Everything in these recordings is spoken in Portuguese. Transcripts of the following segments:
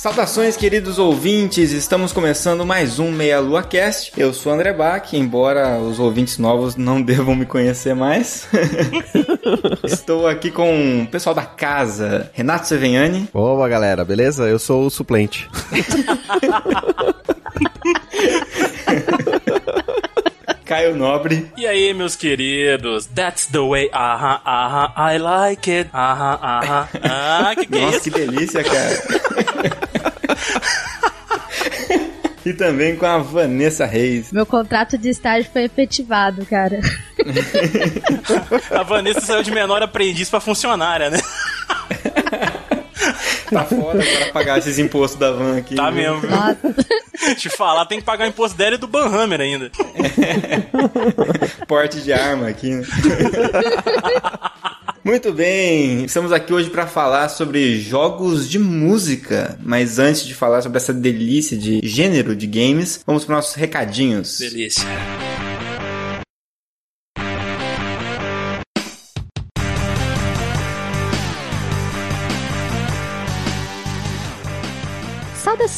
Saudações, queridos ouvintes! Estamos começando mais um Meia Lua Cast. Eu sou André Bach, embora os ouvintes novos não devam me conhecer mais. Estou aqui com o pessoal da casa, Renato Seveniani. Boa, galera, beleza? Eu sou o suplente. Caio Nobre. E aí, meus queridos? That's the way, aham, aham, I like it, aham, aham. Ah, que que é Nossa, isso? que delícia, cara. e também com a Vanessa Reis. Meu contrato de estágio foi efetivado, cara. A Vanessa saiu de menor aprendiz pra funcionária, né? Tá foda agora pagar esses impostos da van aqui. Tá viu? mesmo. viu? Te falar, tem que pagar o imposto dela e do Banhammer ainda. Porte de arma aqui. né? Muito bem, estamos aqui hoje para falar sobre jogos de música. Mas antes de falar sobre essa delícia de gênero de games, vamos para nossos recadinhos. Delícia.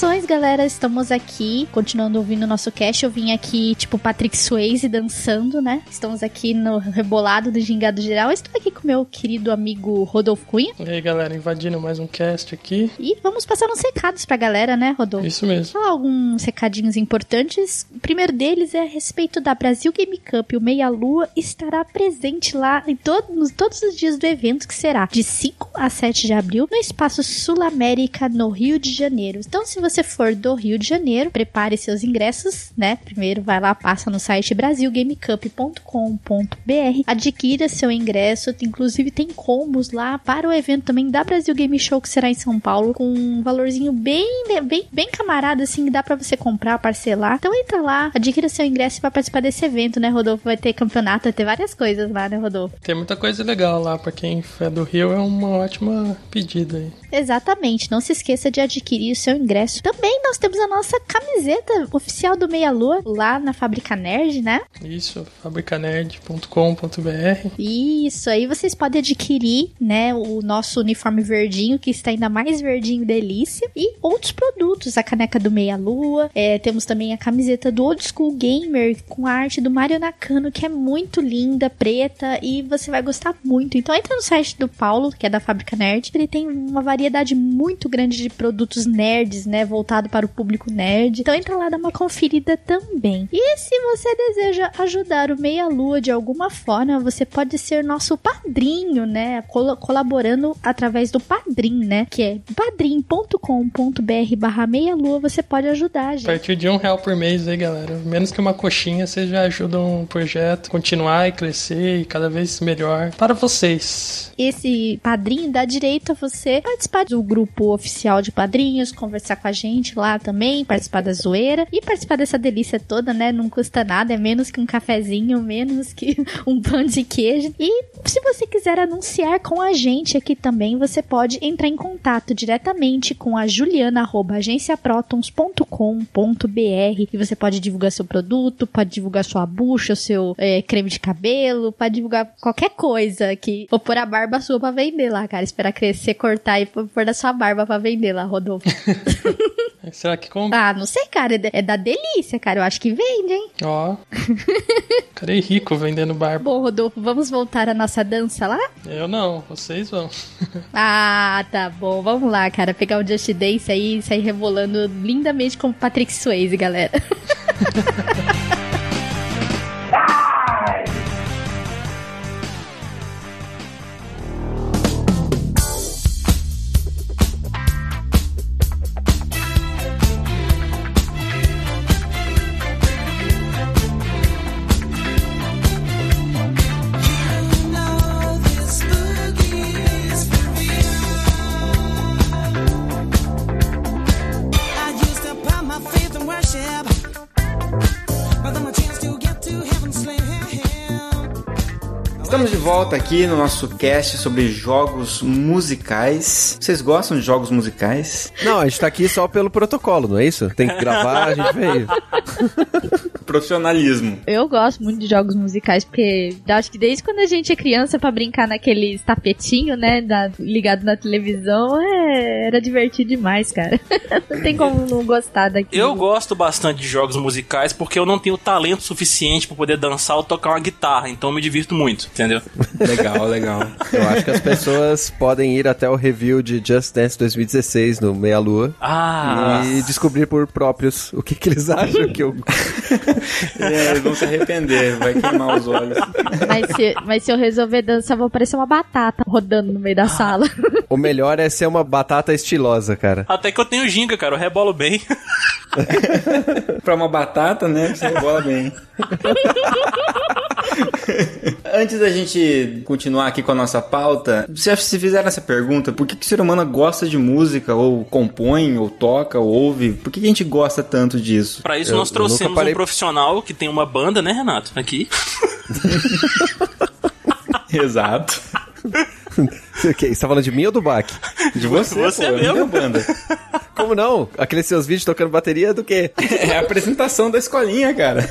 Saudações, galera. Estamos aqui, continuando ouvindo o nosso cast. Eu vim aqui, tipo, Patrick Swayze dançando, né? Estamos aqui no rebolado do Gingado Geral. Eu Estou aqui com meu querido amigo Rodolfo Cunha. E aí, galera, invadindo mais um cast aqui. E vamos passar uns recados pra galera, né, Rodolfo? Isso mesmo. falar alguns recadinhos importantes. O primeiro deles é a respeito da Brasil Game Cup. O Meia Lua estará presente lá em todo- nos- todos os dias do evento, que será de 5 a 7 de abril, no Espaço Sul América, no Rio de Janeiro. Então, se você for do Rio de Janeiro, prepare seus ingressos, né? Primeiro vai lá, passa no site brasilgamecup.com.br, adquira seu ingresso. Inclusive, tem combos lá para o evento também da Brasil Game Show, que será em São Paulo, com um valorzinho bem, bem, bem camarada, assim, que dá pra você comprar, parcelar. Então entra lá, adquira seu ingresso vai participar desse evento, né, Rodolfo? Vai ter campeonato, vai ter várias coisas lá, né, Rodolfo? Tem muita coisa legal lá, pra quem é do Rio, é uma ótima pedida aí. Exatamente, não se esqueça de adquirir o seu ingresso. Também nós temos a nossa camiseta oficial do Meia Lua lá na Fábrica Nerd, né? Isso, fabricanerd.com.br. Isso, aí vocês podem adquirir, né, o nosso uniforme verdinho, que está ainda mais verdinho delícia, e outros produtos, a caneca do Meia Lua, é, temos também a camiseta do Old School Gamer, com a arte do Mario Nakano, que é muito linda, preta, e você vai gostar muito. Então entra no site do Paulo, que é da Fábrica Nerd, ele tem uma variedade muito grande de produtos nerds, né, voltado para o público nerd. Então entra lá, dá uma conferida também. E se você deseja ajudar o Meia Lua de alguma forma, você pode ser nosso padrinho, né? Col- colaborando através do Padrim, né? Que é padrim.com.br barra meia lua, você pode ajudar, A gente. partir de um real por mês aí, galera. Menos que uma coxinha, vocês já ajudam o projeto a continuar e crescer e cada vez melhor para vocês. Esse padrinho dá direito a você participar do grupo oficial de padrinhos, conversar com a gente lá também, participar da zoeira e participar dessa delícia toda, né? Não custa nada, é menos que um cafezinho, menos que um pão de queijo. E se você quiser anunciar com a gente aqui também, você pode entrar em contato diretamente com a Juliana arroba agenciaprotons.com.br e você pode divulgar seu produto, pode divulgar sua bucha, seu é, creme de cabelo, pode divulgar qualquer coisa que vou pôr a barba sua pra vender lá, cara. Esperar crescer, cortar e pôr pôr da sua barba pra vender lá, Rodolfo. Será que compra? ah, não sei, cara. é da- É delícia, cara. Eu acho que vende, hein? Ó. Ficarei rico vendendo barba. Bom, Rodolfo, vamos voltar à nossa dança lá? Eu não, vocês vão. Ah, tá bom. Vamos lá, cara. Pegar o Just Dance aí e sair rebolando lindamente como Patrick Swayze, galera. Estamos de volta aqui no nosso cast sobre jogos musicais. Vocês gostam de jogos musicais? Não, a gente tá aqui só pelo protocolo, não é isso? Tem que gravar, a gente veio. Profissionalismo. Eu gosto muito de jogos musicais, porque acho que desde quando a gente é criança pra brincar naqueles tapetinho, né, da- ligado na televisão, é- era divertido demais, cara. não tem como não gostar daquilo. Eu gosto bastante de jogos musicais porque eu não tenho talento suficiente pra poder dançar ou tocar uma guitarra, então eu me divirto muito, entendeu? Legal, legal. Eu acho que as pessoas podem ir até o review de Just Dance 2016 no Meia Lua Ah, e descobrir por próprios o que, que eles acham que eu. É, eles vão se arrepender, vai queimar os olhos. Mas se, mas se eu resolver dançar, vou parecer uma batata rodando no meio da sala. O melhor é ser uma batata estilosa, cara. até que eu tenho ginga, cara, eu rebolo bem. Pra uma batata, né? Você rebola bem. Antes da gente continuar aqui com a nossa pauta, se se fizeram essa pergunta, por que, que o ser humano gosta de música, ou compõe, ou toca, ou ouve? Por que, que a gente gosta tanto disso? Pra isso Eu- nós trouxemos parei- um profissional que tem uma banda, né, Renato? Aqui. Exato. Você tá falando de mim ou do Bach? De você, Você pô, mesmo. minha banda. Como não? Aqueles seus vídeos tocando bateria do quê? É a apresentação da escolinha, cara.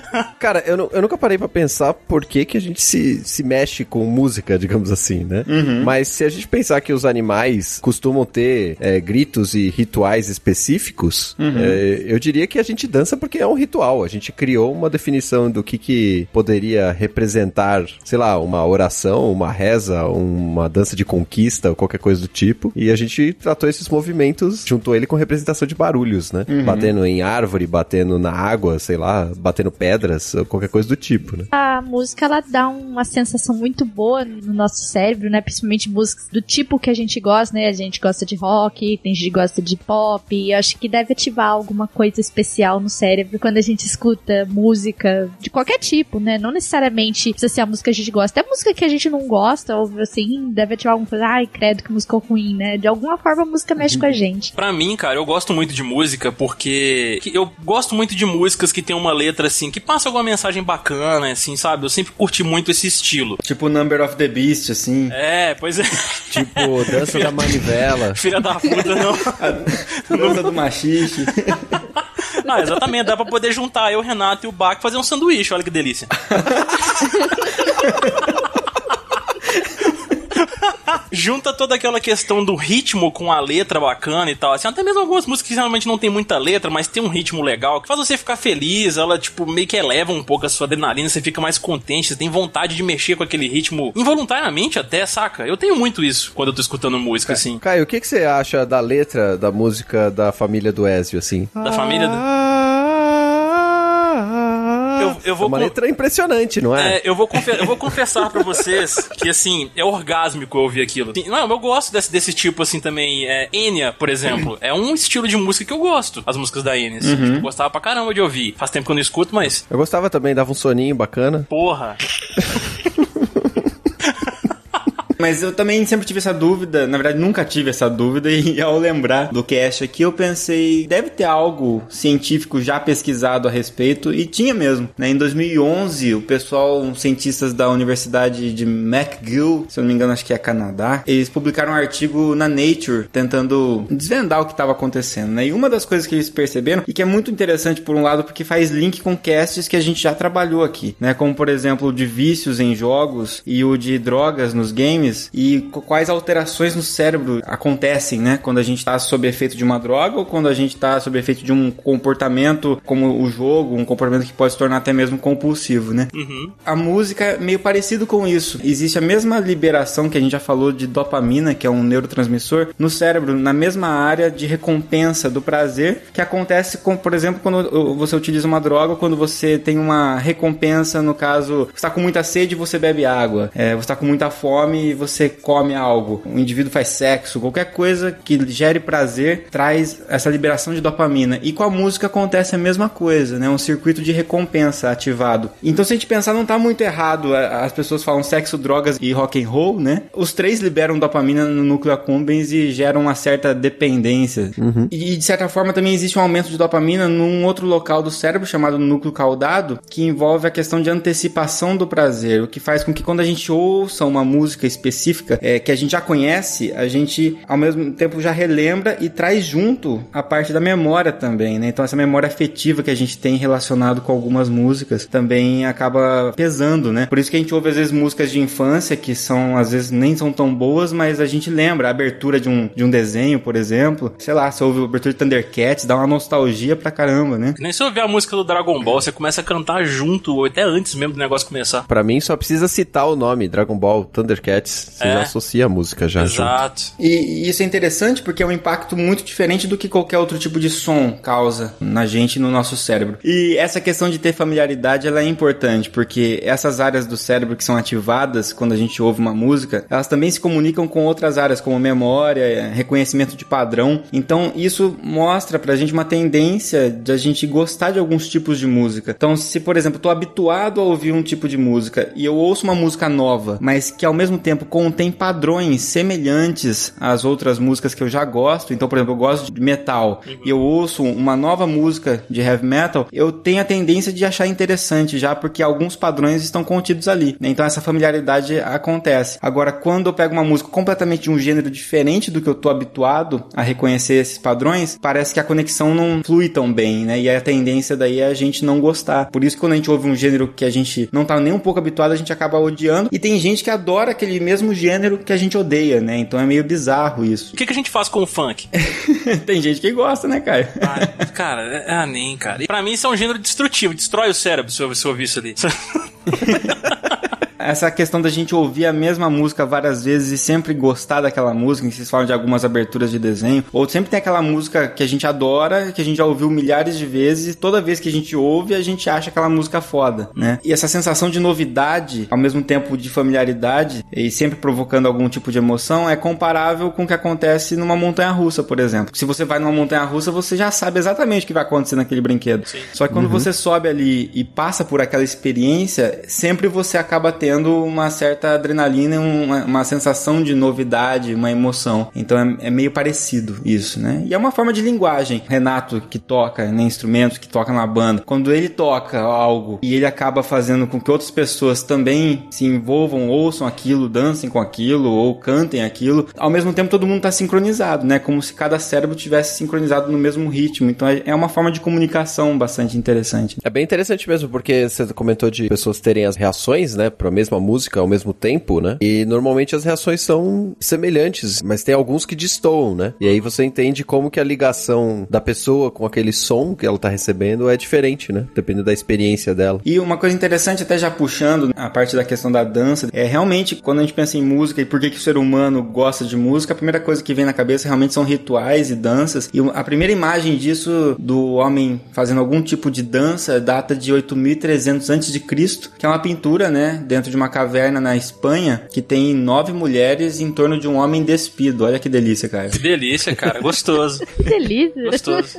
Cara, eu, eu nunca parei pra pensar por que, que a gente se, se mexe com música, digamos assim, né? Mas se a gente pensar que os animais costumam ter é, gritos e rituais específicos, é, eu diria que a gente dança porque é um ritual. A gente criou uma definição do que, que poderia representar, sei lá, uma oração, uma reza, uma dança de conquista ou qualquer coisa do tipo. E a gente tratou esses movimentos, juntou ele com representação de barulhos, né? Batendo em árvore, batendo na água, sei lá, batendo pedras, ou qualquer coisa do tipo, né? A música, ela dá uma sensação muito boa no nosso cérebro, né? Principalmente músicas do tipo que a gente gosta, né? A gente gosta de rock, tem gente que gosta de pop, e eu acho que deve ativar alguma coisa especial no cérebro quando a gente escuta música de qualquer tipo, né? Não necessariamente precisa ser a música que a gente gosta. É música que a gente não gosta, ou assim, deve ativar alguma coisa, ai, credo, que música ruim, né? De alguma forma a música mexe com a gente. Pra mim, cara, eu gosto muito de música porque que- eu gosto muito de músicas que tem uma letra assim, que passa alguma mensagem bacana, assim, sabe? Eu sempre curti muito esse estilo. Tipo Number of the Beast, assim. É, pois é. Tipo, dança da manivela. Filha da puta, não. Dança do machixe. Não, exatamente, dá pra poder juntar eu, o Renato e o Bach e fazer um sanduíche, olha que delícia. Junta toda aquela questão do ritmo com a letra bacana e tal. Assim, até mesmo algumas músicas que realmente não tem muita letra, mas tem um ritmo legal que faz você ficar feliz. Ela, tipo, meio que eleva um pouco a sua adrenalina, você fica mais contente, você tem vontade de mexer com aquele ritmo involuntariamente até, saca? Eu tenho muito isso quando eu tô escutando música, assim. Caio, o que, que você acha da letra da música da família do Ezio, assim? Da família. do- Eu, eu É vou uma com- letra impressionante, não é? É, eu vou, eu vou confessar pra vocês que, assim, é orgásmico eu ouvir aquilo. Sim, Não, eu gosto desse, desse tipo, assim, também. É, Enya, por exemplo, é um estilo de música que eu gosto. As músicas da Enya. assim, tipo, eu gostava pra caramba de ouvir. Faz tempo que eu não escuto, mas, Eu gostava também, dava um soninho bacana. porra. Mas eu também sempre tive essa dúvida, na verdade nunca tive essa dúvida, e ao lembrar do cast aqui eu pensei, deve ter algo científico já pesquisado a respeito, e tinha mesmo. Né? Em 2011, o pessoal, uns cientistas da Universidade de McGill, se eu não me engano acho que é Canadá, eles publicaram um artigo na Nature tentando desvendar o que estava acontecendo. Né? E uma das coisas que eles perceberam, e que é muito interessante por um lado, porque faz link com casts que a gente já trabalhou aqui, né? como por exemplo o de vícios em jogos e o de drogas nos games, e qu- quais alterações no cérebro acontecem, né? Quando a gente tá sob efeito de uma droga ou quando a gente tá sob efeito de um comportamento como o jogo, um comportamento que pode se tornar até mesmo compulsivo, né? A música é meio parecido com isso. Existe a mesma liberação que a gente já falou de dopamina, que é um neurotransmissor, no cérebro, na mesma área de recompensa do prazer, que acontece com, por exemplo, quando você utiliza uma droga, ou quando você tem uma recompensa, no caso, você está com muita sede e você bebe água. É, você está com muita fome e você come algo, um indivíduo faz sexo, qualquer coisa que gere prazer traz essa liberação de dopamina. E com a música acontece a mesma coisa, né? Um circuito de recompensa ativado. Então, se a gente pensar, não tá muito errado. As pessoas falam sexo, drogas e rock and roll, né? Os três liberam dopamina no núcleo accumbens e geram uma certa dependência. Uhum. E de certa forma também existe um aumento de dopamina num outro local do cérebro chamado núcleo caudado, que envolve a questão de antecipação do prazer, o que faz com que quando a gente ouça uma música específica é, que a gente já conhece, a gente ao mesmo tempo já relembra e traz junto a parte da memória também, né? Então essa memória afetiva que a gente tem relacionado com algumas músicas também acaba pesando, né? Por isso que a gente ouve às vezes músicas de infância que são às vezes nem são tão boas, mas a gente lembra a abertura de um, de um desenho, por exemplo. Sei lá, você ouve a abertura de Thundercats, dá uma nostalgia pra caramba, né? Nem se ouvir a música do Dragon Ball, você começa a cantar junto, ou até antes mesmo do negócio começar. Para mim só precisa citar o nome Dragon Ball Thundercats, você é. já associa a música já. Exato. E, e, isso é interessante porque é um impacto muito diferente do que qualquer outro tipo de som causa na gente e no nosso cérebro. E essa questão de ter familiaridade ela é importante porque essas áreas do cérebro que são ativadas quando a gente ouve uma música, elas também se comunicam com outras áreas como memória, reconhecimento de padrão. Então isso mostra pra gente uma tendência de a gente gostar de alguns tipos de música. Então se por exemplo, eu tô habituado a ouvir um tipo de música e eu ouço uma música nova, mas que ao mesmo tempo contém padrões semelhantes às outras músicas que eu já gosto. Então, por exemplo, eu gosto de metal e eu ouço uma nova música de heavy metal, eu tenho a tendência de achar interessante já porque alguns padrões estão contidos ali. Né? Então essa familiaridade acontece. Agora, quando eu pego uma música completamente de um gênero diferente do que eu tô habituado a reconhecer esses padrões, parece que a conexão não flui tão bem, né? E a tendência daí é a gente não gostar. Por isso quando a gente ouve um gênero que a gente não tá nem um pouco habituado, a gente acaba odiando. E tem gente que adora aquele mesmo gênero que a gente odeia, né? Então é meio bizarro isso. O que, que a gente faz com o funk? tem gente que gosta, né, Caio? Ah, cara, é, ah, nem, cara. E pra mim isso é um gênero destrutivo, destrói o cérebro se eu, se eu ouvir isso ali. essa questão da gente ouvir a mesma música várias vezes e sempre gostar daquela música, vocês falam de algumas aberturas de desenho, ou sempre tem aquela música que a gente adora, que a gente já ouviu milhares de vezes, e toda vez que a gente ouve, a gente acha aquela música foda, né? E essa sensação de novidade, ao mesmo tempo de familiaridade, e sempre provocando algum tipo de emoção, é comparável com o que acontece numa montanha russa, por exemplo. Se você vai numa montanha russa, você já sabe exatamente o que vai acontecer naquele brinquedo. Sim. Só que quando uhum. você sobe ali e passa por aquela experiência, sempre você acaba tendo uma certa adrenalina, uma, uma sensação de novidade, uma emoção. Então é, é, meio parecido isso, né? E é uma forma de linguagem. Renato, que toca né, instrumentos, que toca na banda, quando ele toca algo e ele acaba fazendo com que outras pessoas também se envolvam, ouçam aquilo, dancem com aquilo ou cantem aquilo, ao mesmo tempo todo mundo está sincronizado, né? Como se cada cérebro tivesse sincronizado no mesmo ritmo. Então é, é uma forma de comunicação bastante interessante. É bem interessante mesmo, porque você comentou de pessoas terem as reações, né, para mesma música ao mesmo tempo, né? E normalmente as reações são semelhantes, mas tem alguns que destoam, né? E aí você entende como que a ligação da pessoa com aquele som que ela tá recebendo é diferente, né? Dependendo da experiência dela. E uma coisa interessante, até já puxando a parte da questão da dança, é realmente quando a gente pensa em música e por que, que o ser humano gosta de música, a primeira coisa que vem na cabeça realmente são rituais e danças. E a primeira imagem disso do homem fazendo algum tipo de dança data de 8300 a.C., que é uma pintura, né, dentro de uma caverna na Espanha que tem nove mulheres em torno de um homem despido. Olha que delícia, cara. Que delícia, cara. Gostoso. que delícia. Gostoso.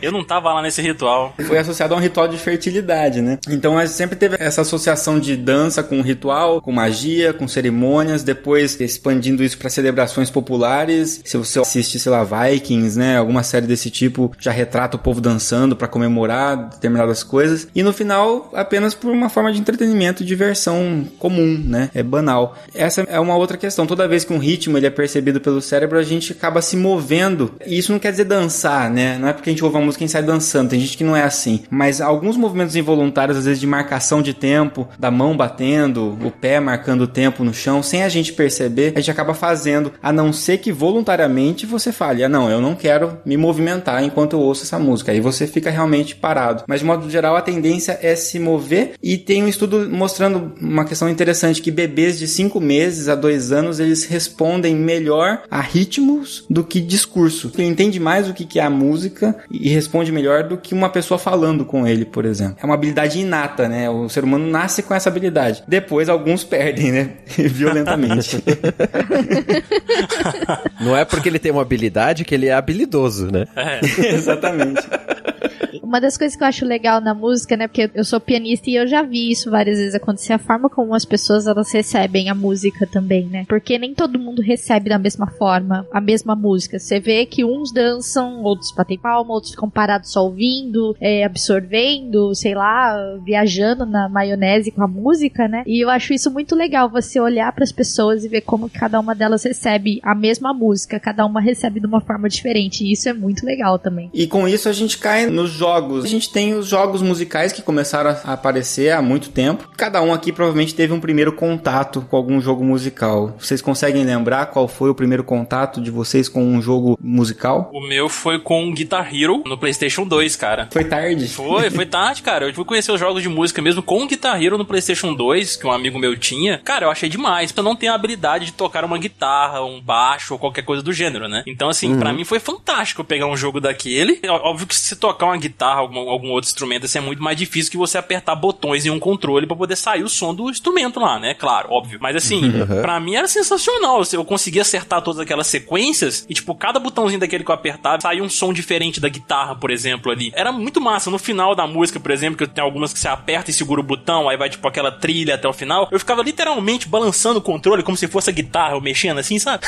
Eu não tava lá nesse ritual. Foi associado a um ritual de fertilidade, né? Então a gente sempre teve essa associação de dança com ritual, com magia, com cerimônias, depois expandindo isso para celebrações populares. Se você assiste, sei lá, Vikings, né, alguma série desse tipo, já retrata o povo dançando para comemorar determinadas coisas. E no final, apenas por uma forma de entretenimento, diversão comum, né? É banal. Essa é uma outra questão. Toda vez que um ritmo ele é percebido pelo cérebro, a gente acaba se movendo. E isso não quer dizer dançar, né? Não é porque a gente ouve uma música e sai dançando. Tem gente que não é assim. Mas alguns movimentos involuntários, às vezes de marcação de tempo, da mão batendo, o pé marcando o tempo no chão, sem a gente perceber, a gente acaba fazendo, a não ser que voluntariamente você fale, ah, não, eu não quero me movimentar enquanto eu ouço essa música. Aí você fica realmente parado. Mas de modo geral, a tendência é se mover e tem um estudo mostrando uma questão interessante que bebês de 5 meses a 2 anos eles respondem melhor a ritmos do que discurso. Ele entende mais o que é a música e responde melhor do que uma pessoa falando com ele, por exemplo. É uma habilidade inata, né? O ser humano nasce com essa habilidade. Depois alguns perdem, né? Violentamente. Não é porque ele tem uma habilidade que ele é habilidoso, né? Exatamente. Uma das coisas que eu acho legal na música, né? Porque eu sou pianista e eu já vi isso várias vezes acontecer. A forma como as pessoas elas recebem a música também, né? Porque nem todo mundo recebe da mesma forma a mesma música. Você vê que uns dançam, outros batem palma, outros ficam parados só ouvindo, é, absorvendo, sei lá, viajando na maionese com a música, né? E eu acho isso muito legal. Você olhar para as pessoas e ver como cada uma delas recebe a mesma música. Cada uma recebe de uma forma diferente. E isso é muito legal também. E com isso a gente cai nos jogos. A gente tem os jogos musicais que começaram a aparecer há muito tempo. Cada um aqui provavelmente teve um primeiro contato com algum jogo musical. Vocês conseguem lembrar qual foi o primeiro contato de vocês com um jogo musical? O meu foi com Guitar Hero no PlayStation 2, cara. Foi tarde. Foi, foi tarde, cara. Eu fui conhecer os jogos de música mesmo com Guitar Hero no PlayStation 2, que um amigo meu tinha. Cara, eu achei demais. Eu não tenho a habilidade de tocar uma guitarra, um baixo ou qualquer coisa do gênero, né? Então, assim, uhum. para mim foi fantástico pegar um jogo daquele. Óbvio que se tocar uma guitarra, algum, algum outro instrumento, assim, é muito mais difícil que você apertar botões em um controle para poder sair o som do instrumento lá, né? Claro, óbvio. Mas assim, uhum. para mim era sensacional. Eu conseguia acertar todas aquelas sequências e, tipo, cada botãozinho daquele que eu apertava saía um som diferente da guitarra, por exemplo, ali. Era muito massa. No final da música, por exemplo, que tem algumas que você aperta e segura o botão, aí vai, tipo, aquela trilha até o final. Eu ficava literalmente balançando o controle como se fosse a guitarra, eu mexendo assim, sabe?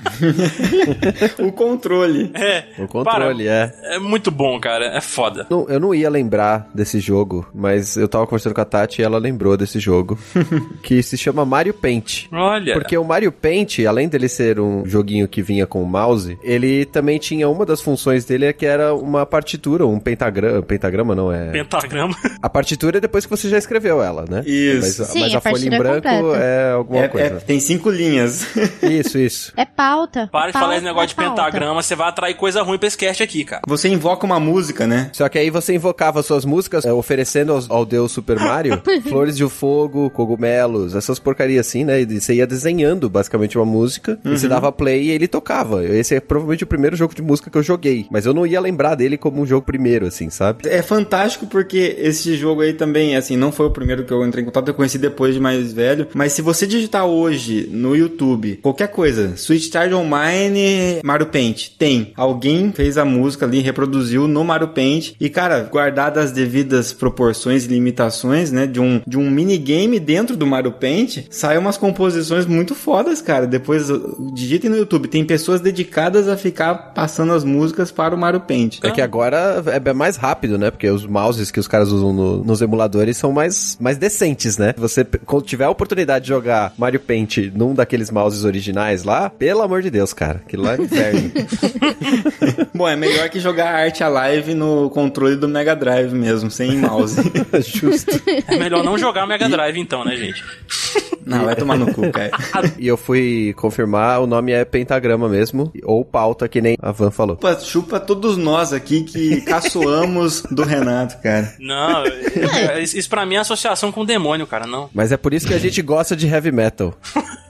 o controle. É. O controle, para, é. É muito bom, cara. É foda. Não, eu não ia lembrar desse jogo, mas eu tava conversando com a Tati e ela lembrou desse jogo. que se chama Mario Paint. Olha. Porque o Mario Paint, além dele ser um joguinho que vinha com o mouse, ele também tinha uma das funções dele que era uma partitura, um pentagrama. Pentagrama não é. Pentagrama. A partitura é depois que você já escreveu ela, né? Isso. Mas, Sim, mas a, a folha em é branco completa. é alguma É, coisa. é, tem cinco linhas. Isso, isso. É pauta. Para de falar Pauta, esse negócio de pauta. pentagrama, você vai atrair coisa ruim pra esse cast aqui, cara. Você invoca uma música, né? Só que aí você invocava suas músicas, é, oferecendo aos- ao, deus Super Mario flores de fogo, cogumelos, essas porcarias assim, né? E você ia desenhando basicamente uma música, e você dava play e ele tocava. Esse é provavelmente o primeiro jogo de música que eu joguei, mas eu não ia lembrar dele como um jogo primeiro, assim, sabe? É fantástico porque esse jogo aí também, assim, não foi o primeiro que eu entrei em contato, eu conheci depois de mais velho. Mas se você digitar hoje no YouTube, qualquer coisa, Switch Start Online Mario Paint, tem. Alguém fez a música ali, reproduziu no Mario Paint. E, cara, guardadas as devidas proporções e limitações, né, de um, de um minigame dentro do Mario Paint, saem umas composições muito fodas, cara. Depois, uh, digitem no YouTube, tem pessoas dedicadas a ficar passando as músicas para o Mario Paint. É que agora é mais rápido, né? Porque os mouses que os caras usam no- nos emuladores são mais, mais decentes, né? Você, quando tiver a oportunidade de jogar Mario Paint num daqueles mouses originais lá, pelo amor de Deus, cara. Aquilo lá é inferno. Bom, é melhor que jogar Art Alive no controle do Mega Drive mesmo, sem mouse. Justo. É melhor não jogar Mega Drive então, né, gente? Não, vai tomar no cu, cara. E eu fui confirmar, o nome é pentagrama mesmo, ou pauta, que nem a Van falou. Chupa, chupa todos nós aqui que caçoamos do Renato, cara. Não, é, isso pra mim é associação com o demônio, cara, não. Mas é por isso que a gente gosta de heavy metal.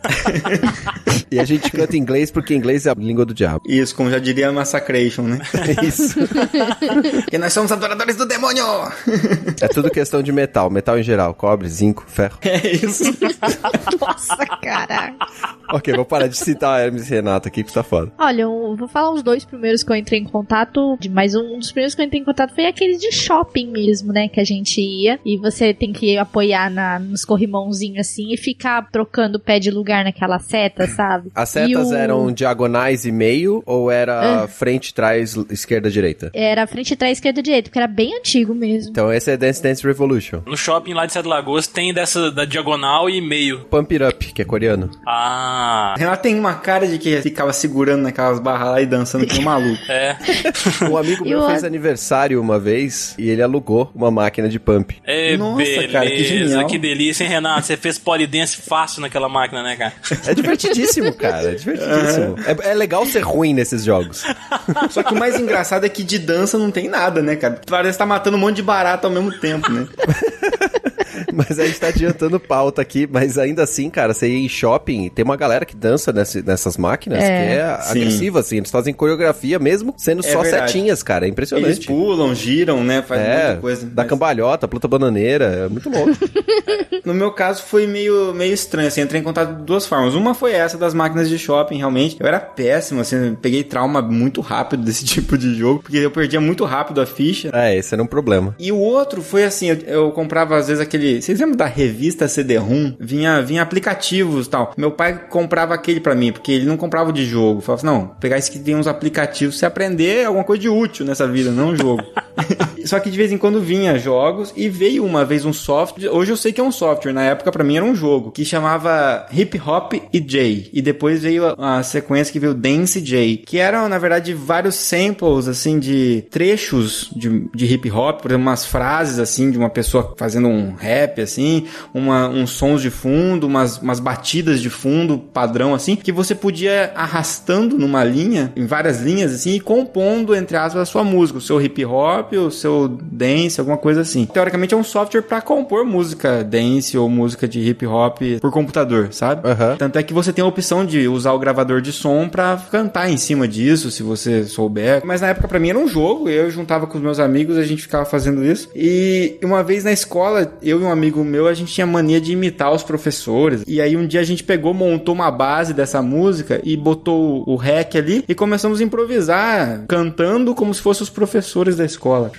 e a gente canta em inglês porque inglês é a língua do diabo. Isso, como já diria a Massacration, né? É isso. Porque nós somos adoradores do demônio! É tudo questão de metal, metal em geral, cobre, zinco, ferro. É isso. Nossa, caraca. ok, vou parar de citar Hermes e Renato aqui que tá foda. Olha, eu vou falar os dois primeiros que eu entrei em contato, de- mas um dos primeiros que eu entrei em contato foi aqueles de shopping mesmo, né? Que a gente ia e você tem que apoiar na, nos corrimãozinhos assim e ficar trocando pé de lugar naquela seta, sabe? As setas o- eram diagonais e meio ou era frente, trás, esquerda, direita? Era frente, trás, esquerda, direita, porque era bem antigo mesmo. Então esse é Dance Dance Revolution. No shopping lá de Sete Lagoas tem dessa da diagonal e meio. Pump It Up, que é coreano. Ah, Renato tem uma cara de que ficava segurando naquelas barras lá e dançando que um maluco. é. Um amigo meu Eu fez aniversário uma vez e ele alugou uma máquina de pump. É, Nossa, beleza, cara, que genial. que delícia, hein, Renato? Você fez polidense fácil naquela máquina, né, cara? É divertidíssimo, cara. É divertidíssimo. É, é legal ser ruim nesses jogos. Só que o mais engraçado é que de dança não tem nada, né, cara? Parece que tá matando um monte de barata ao mesmo tempo, né? Mas a gente tá adiantando pauta aqui, mas ainda assim, cara, você ir em shopping, tem uma galera que dança nesse- nessas máquinas É. que é Sim. agressiva, assim. Eles fazem coreografia mesmo sendo É só verdade. setinhas, cara. É Eles impressionante. pulam, giram, né? Faz É, muita coisa. da mas- cambalhota, planta bananeira, é muito louco. No meu caso foi meio, meio estranho, assim, entrei em contato de duas formas. Uma foi essa das máquinas de shopping, realmente. Eu era péssimo, assim, peguei trauma muito rápido desse tipo de jogo, porque eu perdia muito rápido a ficha. é, esse era um problema. E o outro foi assim, eu, eu comprava às vezes aquele, vocês lembram da revista CD-ROM? Vinha, vinha aplicativos e tal. Meu pai comprava aquele pra mim, porque ele não comprava de jogo. Falava assim, não, pegar esse que tem uns aplicativos, você aprender alguma coisa de útil nessa vida, não jogo. Só que de vez em quando vinha jogos e veio uma vez um software, hoje eu sei que é um software, na época pra mim era um jogo, que chamava Hip Hop e J. E depois veio a, a sequência que veio Dance J, que eram na verdade vários samples assim de trechos de, de hip hop, por exemplo, umas frases assim de uma pessoa fazendo um rap assim, uma, uns sons de fundo, umas, umas batidas de fundo padrão assim, que você podia arrastando numa linha, em várias linhas assim, e compondo entre aspas a sua música, o seu hip hop, o seu dance, alguma coisa assim. Teoricamente é um software pra compor música dance ou música de hip hop por computador, sabe? Aham. Tanto é que você tem a opção de usar o gravador de som pra cantar em cima disso, se você souber. Mas na época pra mim era um jogo, eu juntava com os meus amigos, a gente ficava fazendo isso. E uma vez na escola, eu e um amigo meu, a gente tinha mania de imitar os professores. E aí um dia a gente pegou, montou uma base dessa música e botou o rec ali e começamos a improvisar, cantando como se fossem os professores da escola.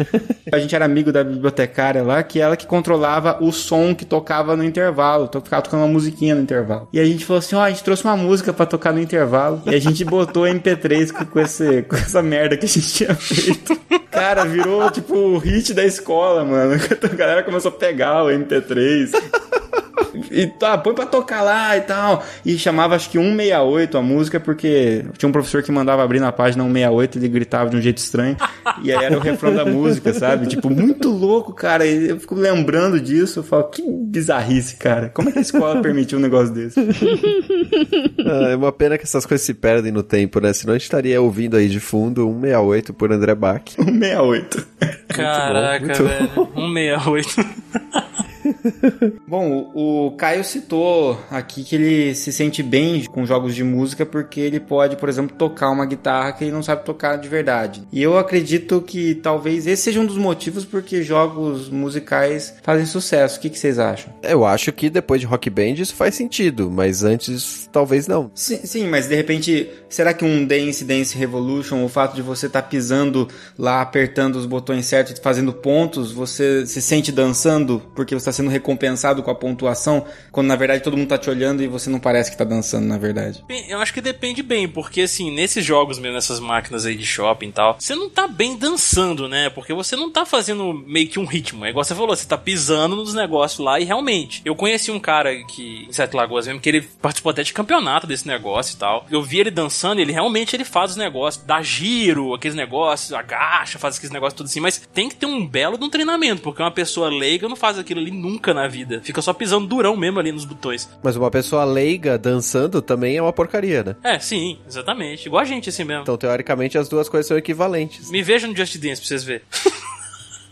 a gente era amigo da bibliotecária lá, que ela que controlava o som que tocava no intervalo. Então ficava tocando uma musiquinha no intervalo. E a gente falou assim: ó, a gente trouxe uma música pra tocar no intervalo. E a gente botou MP3 com, com esse, com essa merda que a gente tinha feito. Cara, virou tipo o hit da escola, mano. A galera começou a pegar o MP3. E tá, põe pra tocar lá e tal. E chamava acho que 168 a música, porque tinha um professor que mandava abrir na página 168 ele gritava de um jeito estranho. e aí era o refrão da música, sabe? Tipo, muito louco, cara. E eu fico lembrando disso, eu falo, que bizarrice, cara. Como é que a escola permitiu um negócio desse? Ah, é uma pena que essas coisas se perdem no tempo, né? Senão a gente estaria ouvindo aí de fundo 168 por André Bach. 168. Caraca, muito velho. 168. Bom, o, Caio citou aqui que ele se sente bem com jogos de música porque ele pode, por exemplo, tocar uma guitarra que ele não sabe tocar de verdade. E eu acredito que talvez esse seja um dos motivos porque jogos musicais fazem sucesso. O que, que vocês acham? Eu acho que depois de Rock Band isso faz sentido, mas antes talvez não. Sim, sim, mas de repente, será que um Dance Dance Revolution, o fato de você estar pisando lá, apertando os botões certos e fazendo pontos, você se sente dançando porque você está sendo recompensado com a pontuação, quando na verdade todo mundo tá te olhando e você não parece que tá dançando, na verdade. Eu acho que depende bem, porque assim, nesses jogos mesmo, nessas máquinas aí de shopping e tal, você não tá bem dançando, né? Porque você não tá fazendo meio que um ritmo. É igual você falou, você tá pisando nos negócios lá e realmente. Eu conheci um cara que, em Sete Lagoas mesmo, que ele participou até de campeonato desse negócio e tal. Eu vi ele dançando e ele realmente ele faz os negócios, dá giro, aqueles negócios, agacha, faz aqueles negócios tudo assim, mas tem que ter um belo de um treinamento, porque uma pessoa leiga não faz aquilo ali nunca na vida. Fica só pisando durão mesmo ali nos botões. Mas uma pessoa leiga dançando também é uma porcaria, né? É, sim, exatamente. Igual a gente assim mesmo. Então, teoricamente, as duas coisas são equivalentes. Me veja no Just Dance pra vocês verem.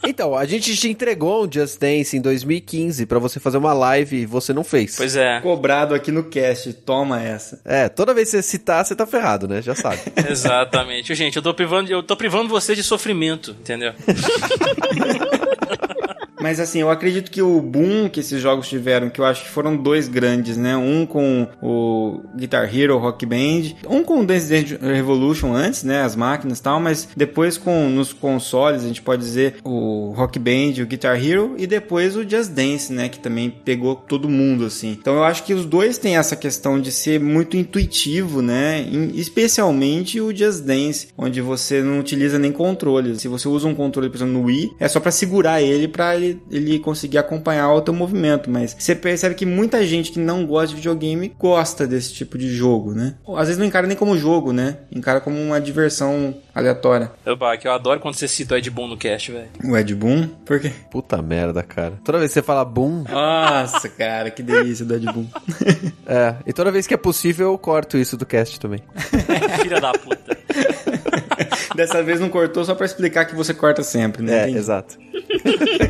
Então, a gente te entregou um Just Dance em 2015 pra você fazer uma live e você não fez. Pois é, Cobrado aqui no cast, toma essa. É, toda vez que você citar, você tá ferrado, né? Já sabe. exatamente. Gente, eu tô privando, eu tô privando você de sofrimento, entendeu? Mas assim, eu acredito que o boom que esses jogos tiveram, que eu acho que foram dois grandes, né? Um com o Guitar Hero Rock Band, um com o Dance Dance Revolution antes, né? As máquinas e tal, mas depois com nos consoles, a gente pode dizer o Rock Band, o Guitar Hero e depois o Just Dance, né? Que também pegou todo mundo, assim. Então eu acho que os dois têm essa questão de ser muito intuitivo, né? Especialmente o Just Dance, onde você não utiliza nem controle. Se você usa um controle, por exemplo, no Wii, é só pra segurar ele pra ele, ele conseguir acompanhar o teu movimento. Mas você percebe que muita gente que não gosta de videogame gosta desse tipo de jogo, né? Às vezes não encara nem como jogo, né? Encara como uma diversão aleatória. Eu, Bach, eu adoro quando você cita o Ed Boon no cast, velho. O Ed Boon? Por quê? Puta merda, cara. Toda vez que você fala boom, Nossa, cara, que delícia do Ed Boon. é. E toda vez que é possível, eu corto isso do cast também. Filha da puta. Dessa vez não cortou só pra explicar que você corta sempre, né? É, Entendi. exato.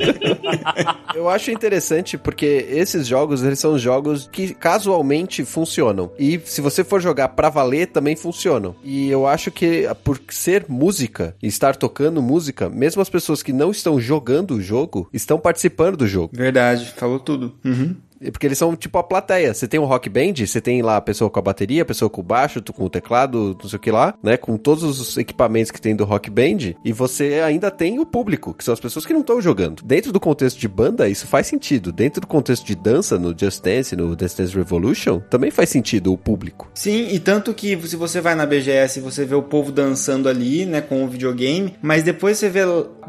eu acho interessante porque esses jogos, eles são jogos que casualmente funcionam. E se você for jogar pra valer, também funcionam. E eu acho que por ser música e estar tocando música, mesmo as pessoas que não estão jogando o jogo, estão participando do jogo. Verdade, falou tudo. Uhum. Porque eles são tipo a plateia. Você tem um rock band, você tem lá a pessoa com a bateria, a pessoa com o baixo, com o teclado, não sei o que lá, né? Com todos os equipamentos que tem do rock band. E você ainda tem o público, que são as pessoas que não estão jogando. Dentro do contexto de banda, isso faz sentido. Dentro do contexto de dança, no Just Dance, no Dance Revolution, também faz sentido o público. Sim, e tanto que se você vai na BGS, você vê o povo dançando ali, né, com o videogame, mas depois você vê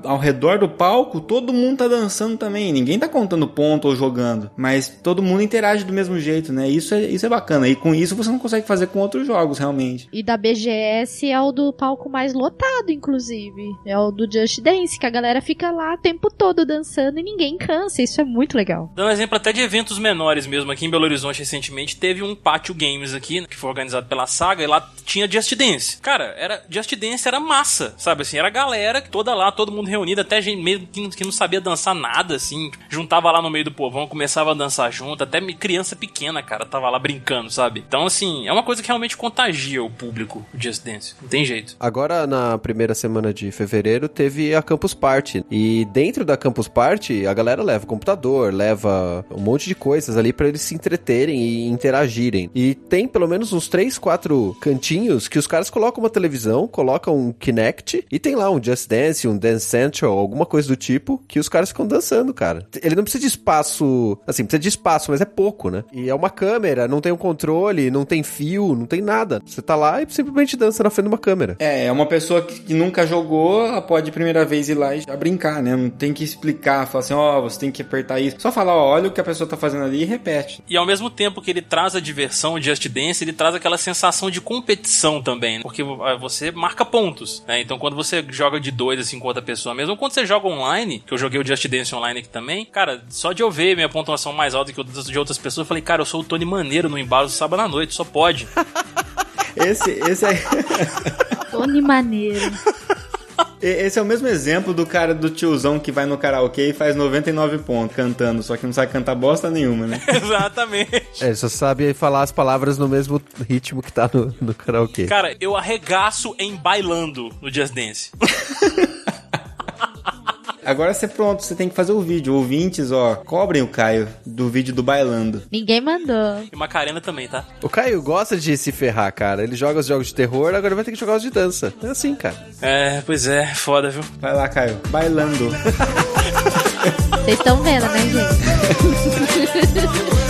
ao redor do palco, todo mundo tá dançando também. Ninguém tá contando ponto ou jogando, mas todo mundo interage do mesmo jeito, né? Isso é, isso é bacana. E com isso você não consegue fazer com outros jogos, realmente. E da BGS é o do palco mais lotado, inclusive. É o do Just Dance, que a galera fica lá o tempo todo dançando e ninguém cansa. Isso é muito legal. Dando um exemplo até de eventos menores mesmo, aqui em Belo Horizonte recentemente teve um Pátio Games aqui, que foi organizado pela Saga, e lá tinha Just Dance. Cara, era Just Dance era massa, sabe assim? Era a galera toda lá, todo mundo reunido, até gente mesmo que não sabia dançar nada, assim. Juntava lá no meio do povão, começava a dançar junto, até criança pequena, cara, tava lá brincando, sabe? Então, assim, é uma coisa que realmente contagia o público, o Just Dance. Não tem jeito. Agora, na primeira semana de fevereiro, teve a Campus Party. E dentro da Campus Party, a galera leva computador, leva um monte de coisas ali para eles se entreterem e interagirem. E tem pelo menos uns 3, 4 cantinhos que os caras colocam uma televisão, colocam um Kinect e tem lá um Just Dance, um Dance Central, alguma coisa do tipo, que os caras ficam dançando, cara. Ele não precisa de espaço, assim, precisa de espaço, mas é pouco, né? E é uma câmera, não tem um controle, não tem fio, não tem nada. Você tá lá e simplesmente dança na frente de uma câmera. É, é uma pessoa que nunca jogou, ela pode primeira vez ir lá e já brincar, né? Não tem que explicar, falar assim, ó, oh, você tem que apertar isso. Só falar, ó, olha o que a pessoa tá fazendo ali e repete. E ao mesmo tempo que ele traz a diversão, o Just Dance, ele traz aquela sensação de competição também, né? Porque ah, você marca pontos, né? Então quando você joga de dois, assim, com outra pessoa, mesmo quando você joga online, que eu joguei o Just Dance online aqui também, cara, só de eu ver minha pontuação mais alta que de outras pessoas, eu falei, cara, eu sou o Tony Maneiro no embalo do sábado à noite, só pode. esse, esse aí. Tony Maneiro. Esse é o mesmo exemplo do cara do tiozão que vai no karaokê e faz 99 pontos cantando, só que não sabe cantar bosta nenhuma, né? Exatamente. É, ele só sabe falar as palavras no mesmo ritmo que tá no, no karaokê. Cara, eu arregaço em bailando no Just Dance. Agora você pronto, você tem que fazer o vídeo. Ouvintes, ó, cobrem o Caio do vídeo do bailando. Ninguém mandou. E Macarena também, tá? O Caio gosta de se ferrar, cara. Ele joga os jogos de terror, agora vai ter que jogar os de dança. É assim, cara. É, pois é, foda, viu? Vai lá, Caio. Bailando. Vocês estão vendo, né, gente?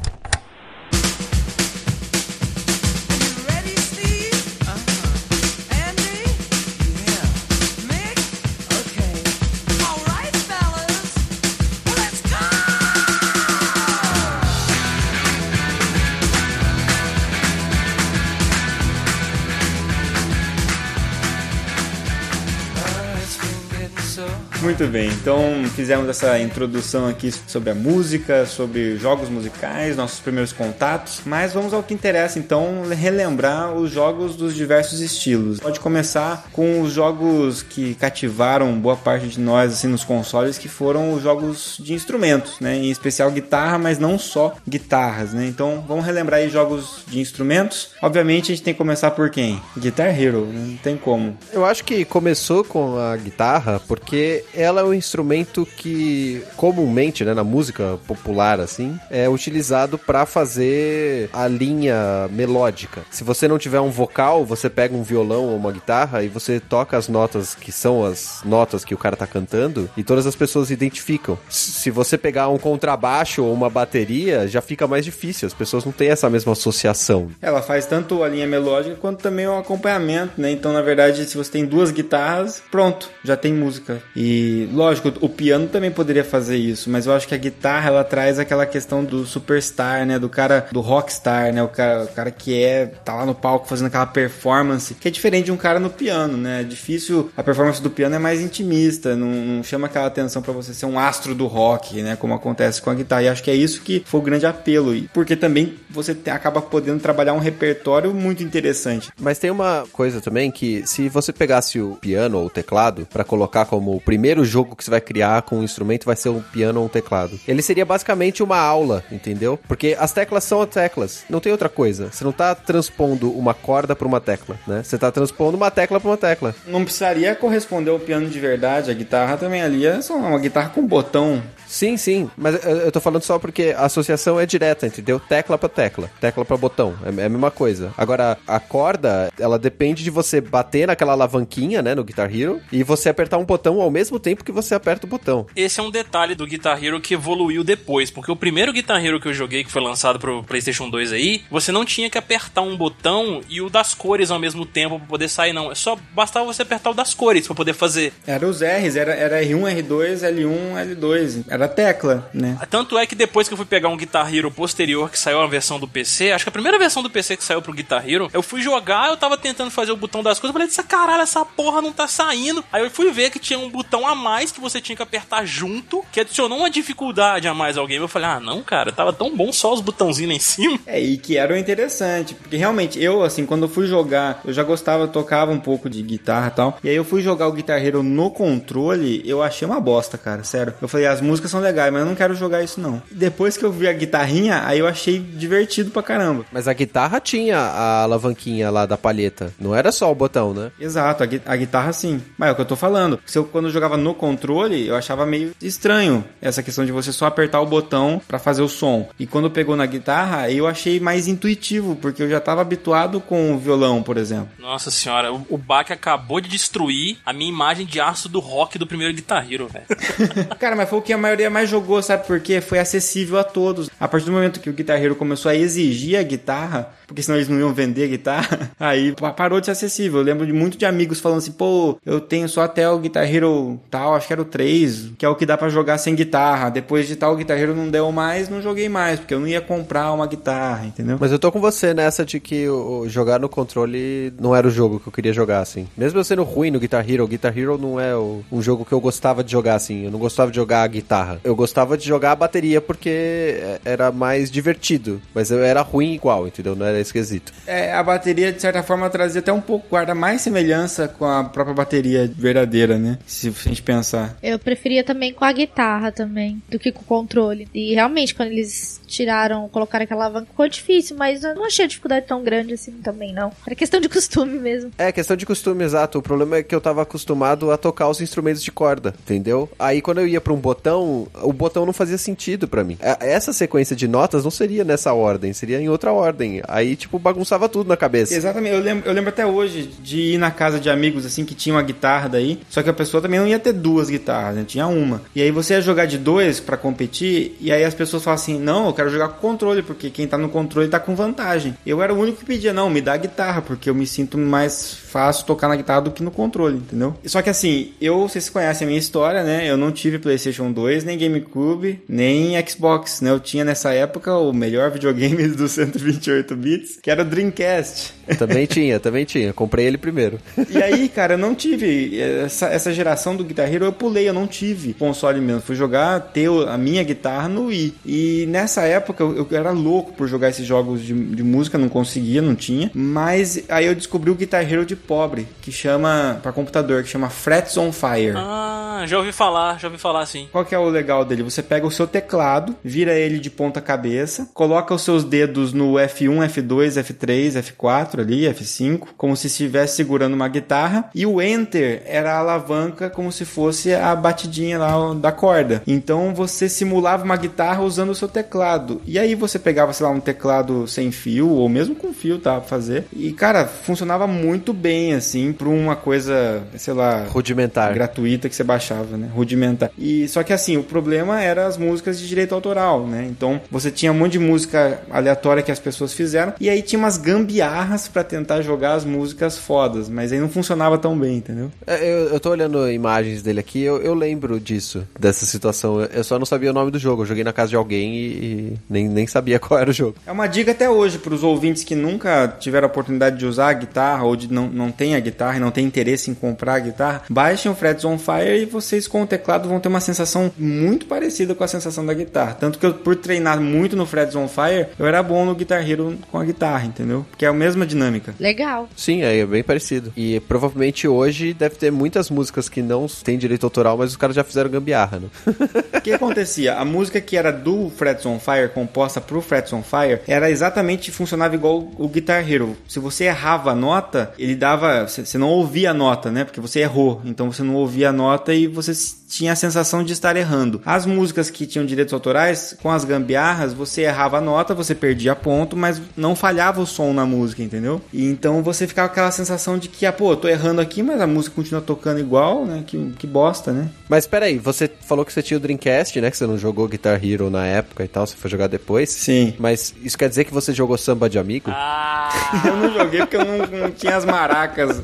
Muito bem, então fizemos essa introdução aqui sobre a música, sobre jogos musicais, nossos primeiros contatos, mas vamos ao que interessa então, relembrar os jogos dos diversos estilos. Pode começar com os jogos que cativaram boa parte de nós assim nos consoles, que foram os jogos de instrumentos, né? Em especial guitarra, mas não só guitarras, né? Então vamos relembrar aí jogos de instrumentos. Obviamente a gente tem que começar por quem? Guitar Hero, né? não tem como. Eu acho que começou com a guitarra porque ela é um instrumento que comumente, né, na música popular assim, é utilizado para fazer a linha melódica. Se você não tiver um vocal, você pega um violão ou uma guitarra e você toca as notas que são as notas que o cara tá cantando e todas as pessoas identificam. Se você pegar um contrabaixo ou uma bateria, já fica mais difícil. As pessoas não têm essa mesma associação. Ela faz tanto a linha melódica quanto também o acompanhamento, né? Então, na verdade, se você tem duas guitarras, pronto, já tem música. E, lógico, o piano também poderia fazer isso, mas eu acho que a guitarra, ela traz aquela questão do superstar, né? Do cara, do rockstar, né? O cara, o cara que é, tá lá no palco fazendo aquela performance, que é diferente de um cara no piano, né? É difícil, a performance do piano é mais intimista, não, não chama aquela atenção para você ser um astro do rock, né? Como acontece com a guitarra. E acho que é isso que foi o grande apelo. Porque também você acaba podendo trabalhar um repertório muito interessante. Mas tem uma coisa também que se você pegasse o piano ou o teclado para colocar como o primeiro jogo que você vai criar com um instrumento vai ser um piano ou um teclado. Ele seria basicamente uma aula, entendeu? Porque as teclas são as teclas, não tem outra coisa. Você não tá transpondo uma corda para uma tecla, né? Você tá transpondo uma tecla para uma tecla. Não precisaria corresponder ao piano de verdade, a guitarra também ali é só uma guitarra com botão Sim, sim, mas eu tô falando só porque a associação é direta, entendeu? Tecla pra tecla, tecla pra botão, é, é a mesma coisa. Agora, a corda, ela depende de você bater naquela alavanquinha, né, no Guitar Hero, e você apertar um botão ao mesmo tempo que você aperta o botão. Esse é um detalhe do Guitar Hero que evoluiu depois, porque o primeiro Guitar Hero que eu joguei, que foi lançado pro PlayStation 2 aí, você não tinha que apertar um botão e o das cores ao mesmo tempo pra poder sair, não. É só bastava você apertar o das cores pra poder fazer. Era os R's, era, era R1, R2, L1, L2. Era tecla, né? Tanto é que depois que eu fui pegar um Guitar Hero posterior que saiu a versão do PC, acho que a primeira versão do PC que saiu pro Guitar Hero, eu fui jogar, eu tava tentando fazer o botão das coisas, eu falei, essa caralho, essa porra não tá saindo. Aí eu fui ver que tinha um botão a mais que você tinha que apertar junto, que adicionou uma dificuldade a mais ao game. Eu falei, ah, não, cara, tava tão bom só os botãozinhos lá em cima. É, e que era o interessante, porque realmente eu, assim, quando eu fui jogar, eu já gostava, tocava um pouco de guitarra e tal, e aí eu fui jogar o Guitar Hero no controle, eu achei uma bosta, cara, sério. Eu falei, as músicas são legais, mas eu não quero jogar isso não. Depois que eu vi a guitarrinha, aí eu achei divertido pra caramba. Mas a guitarra tinha a alavanquinha lá da palheta, não era só o botão, né? Exato, a, gui a guitarra sim. Mas é o que eu tô falando. Se eu, quando eu jogava no controle, eu achava meio estranho essa questão de você só apertar o botão para fazer o som. E quando pegou na guitarra, eu achei mais intuitivo, porque eu já tava habituado com o violão, por exemplo. Nossa senhora, o, o Bach acabou de destruir a minha imagem de aço do rock do primeiro Guitar Hero, velho. Cara, mas foi o que a maioria mais jogou, sabe por quê? Foi acessível a todos. A partir do momento que o Guitar Hero começou a exigir a guitarra, porque senão eles não iam vender a guitarra, aí parou de ser acessível. Eu lembro de muito de amigos falando assim, pô, eu tenho só até o Guitar Hero tal, acho que era o 3, que é o que dá para jogar sem guitarra. Depois de tal Guitar Hero não deu mais, não joguei mais, porque eu não ia comprar uma guitarra, entendeu? Mas eu tô com você nessa de que o, jogar no controle não era o jogo que eu queria jogar, assim. Mesmo eu sendo ruim no Guitar Hero, Guitar Hero não é o, um jogo que eu gostava de jogar, assim. Eu não gostava de jogar a guitarra. Eu gostava de jogar a bateria porque era mais divertido. Mas eu era ruim igual, entendeu? Não era esquisito. É, a bateria, de certa forma, trazia até um pouco, guarda mais semelhança com a própria bateria verdadeira, né? Se a gente pensar. Eu preferia também com a guitarra também, do que com o controle. E realmente, quando eles tiraram, colocaram aquela alavanca, ficou difícil, mas eu não achei a dificuldade tão grande assim também, não. Era questão de costume mesmo. É, questão de costume, exato. O problema é que eu tava acostumado a tocar os instrumentos de corda, entendeu? Aí quando eu ia pra um botão, o botão não fazia sentido para mim. Essa sequência de notas não seria nessa ordem, seria em outra ordem. Aí, tipo, bagunçava tudo na cabeça. Exatamente. Eu lembro, eu lembro até hoje de ir na casa de amigos, assim, que tinha uma guitarra daí, só que a pessoa também não ia ter duas guitarras, né? Tinha uma. E aí você ia jogar de dois para competir, e aí as pessoas falam assim, não, eu quero jogar com controle, porque quem tá no controle tá com vantagem. Eu era o único que pedia, não, me dá a guitarra, porque eu me sinto mais fácil tocar na guitarra do que no controle, entendeu? Só que assim, eu, vocês conhecem a minha história, né? Eu não tive PlayStation 2, nem GameCube, nem Xbox, né? Eu tinha nessa época o melhor videogame dos 128 bits, que era o Dreamcast. Também tinha, também tinha. Comprei ele primeiro. E aí, cara, eu não tive essa, essa geração do Guitar Hero, eu pulei, eu não tive console mesmo. Fui jogar, ter a minha guitarra no Wii. E nessa época eu, eu era louco por jogar esses jogos de, de música, não conseguia, não tinha. Mas aí eu descobri o Guitar Hero de pobre, que chama, para computador, que chama Frets on Fire. Ah, Ah, já ouvi falar, já ouvi falar sim. Qual que é o legal dele? Você pega o seu teclado, vira ele de ponta cabeça, coloca os seus dedos no F1, F2, F3, F4 ali, F5, como se estivesse segurando uma guitarra, e o Enter era a alavanca como se fosse a batidinha lá da corda. Então você simulava uma guitarra usando o seu teclado. E aí você pegava, sei lá, um teclado sem fio, ou mesmo com fio, tá? Pra fazer. E, cara, funcionava muito bem, assim, pra uma coisa, sei lá, Rudimentar. gratuita que você baixava, né? Rudimentar. E só que assim, o problema era as músicas de direito autoral, né? Então, você tinha um monte de música aleatória que as pessoas fizeram e aí tinha umas gambiarras pra tentar jogar as músicas fodas, mas aí não funcionava tão bem, entendeu? É, Eu, eu tô olhando imagens dele aqui, eu, eu lembro disso, dessa situação. Eu só não sabia o nome do jogo. Eu joguei na casa de alguém e, e nem, nem sabia qual era o jogo. É uma dica até hoje pros ouvintes que nunca tiveram a oportunidade de usar a guitarra ou de não, não tem a guitarra e não tem interesse em comprar a guitarra, baixem o Frets on Fire e vocês com o teclado vão ter uma sensação muito parecida com a sensação da guitarra. Tanto que eu, por treinar muito no Frets on Fire, eu era bom no Guitar Hero com a guitarra, entendeu? Porque é a mesma dinâmica. Legal. Sim, é, é bem parecido. E provavelmente hoje deve ter muitas músicas que não têm direito autoral, mas os caras já fizeram gambiarra, né? O que acontecia? A música que era do Frets on Fire, composta pro Frets on Fire, era exatamente, funcionava igual o Guitar Hero. Se você errava a nota, ele dava. Você não ouvia a nota, né? Porque você errou. Então você não ouvia a nota e você tinha a sensação de estar errando. As músicas que tinham direitos autorais, com as gambiarras, você errava a nota, você perdia ponto, mas não falhava o som na música, entendeu? E então você ficava com aquela sensação de que, ah, pô, eu tô errando aqui, mas a música continua tocando igual, né? Que, que bosta, né? Mas peraí, você falou que você tinha o Dreamcast, né? Que você não jogou Guitar Hero na época e tal, você foi jogar depois. Sim. Mas isso quer dizer que você jogou samba de amigo? Ah, Eu não joguei porque eu não, não tinha as maracas.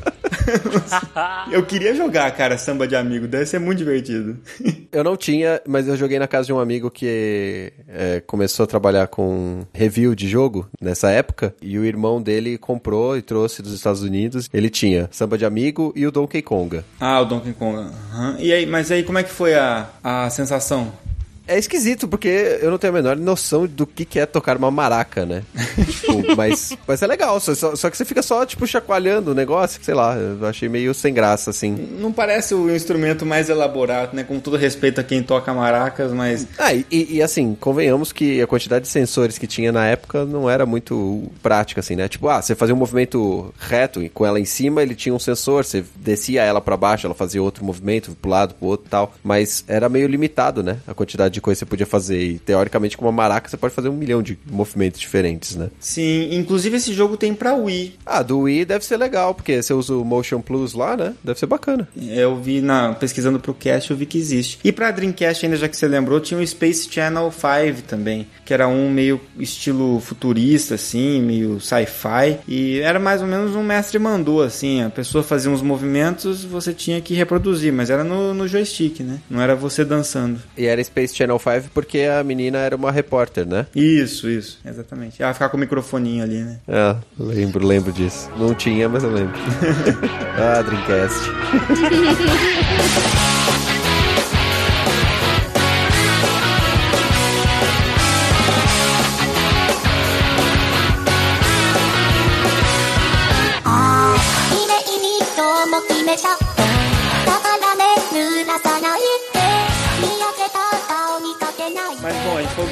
Eu queria jogar, cara, samba de amigo. Deve ser muito divertido. Eu não tinha, mas eu joguei na casa de um amigo que é, começou a trabalhar com review de jogo nessa época. E o irmão dele comprou e trouxe dos Estados Unidos. Ele tinha samba de amigo e o Donkey Konga. Ah, o Donkey Kong. aham. E aí, mas aí como é que foi a, a sensação? É esquisito, porque eu não tenho a menor noção do que, que é tocar uma maraca, né? tipo, mas, mas é legal, só, só, que você fica só, tipo, chacoalhando o negócio, sei lá, eu achei meio sem graça, assim. Não parece o instrumento mais elaborado, né? Com todo respeito a quem toca maracas, mas Ah, e, e, assim, convenhamos que a quantidade de sensores que tinha na época não era muito prática, assim, né? Tipo, ah, você fazia um movimento reto e com ela em cima ele tinha um sensor, você descia ela pra baixo, ela fazia outro movimento, pro lado, pro outro e tal. Mas era meio limitado, né? A quantidade de coisa que você podia fazer. E teoricamente, com uma maraca, você pode fazer um milhão de movimentos diferentes, né? sim. Inclusive esse jogo tem pra Wii. Ah, do Wii deve ser legal, porque você usa o Motion Plus lá, né? Deve ser bacana. Eu vi na pesquisando pro cast, eu vi que existe. E pra Dreamcast, ainda já que você lembrou, tinha o Space Channel 5 também, que era um meio estilo futurista assim, meio sci-fi, e era mais ou menos um mestre mandou assim, a pessoa fazia uns movimentos, você tinha que reproduzir, mas era no, no joystick, né? Não era você dançando. E era Space Channel 5 porque a menina era uma repórter, né? Isso, isso, exatamente. Ela ficava com o microfoninho ali, né? Ah, lembro, lembro disso. Não tinha, mas eu lembro. ah, Dreamcast. きれいに今日も決めた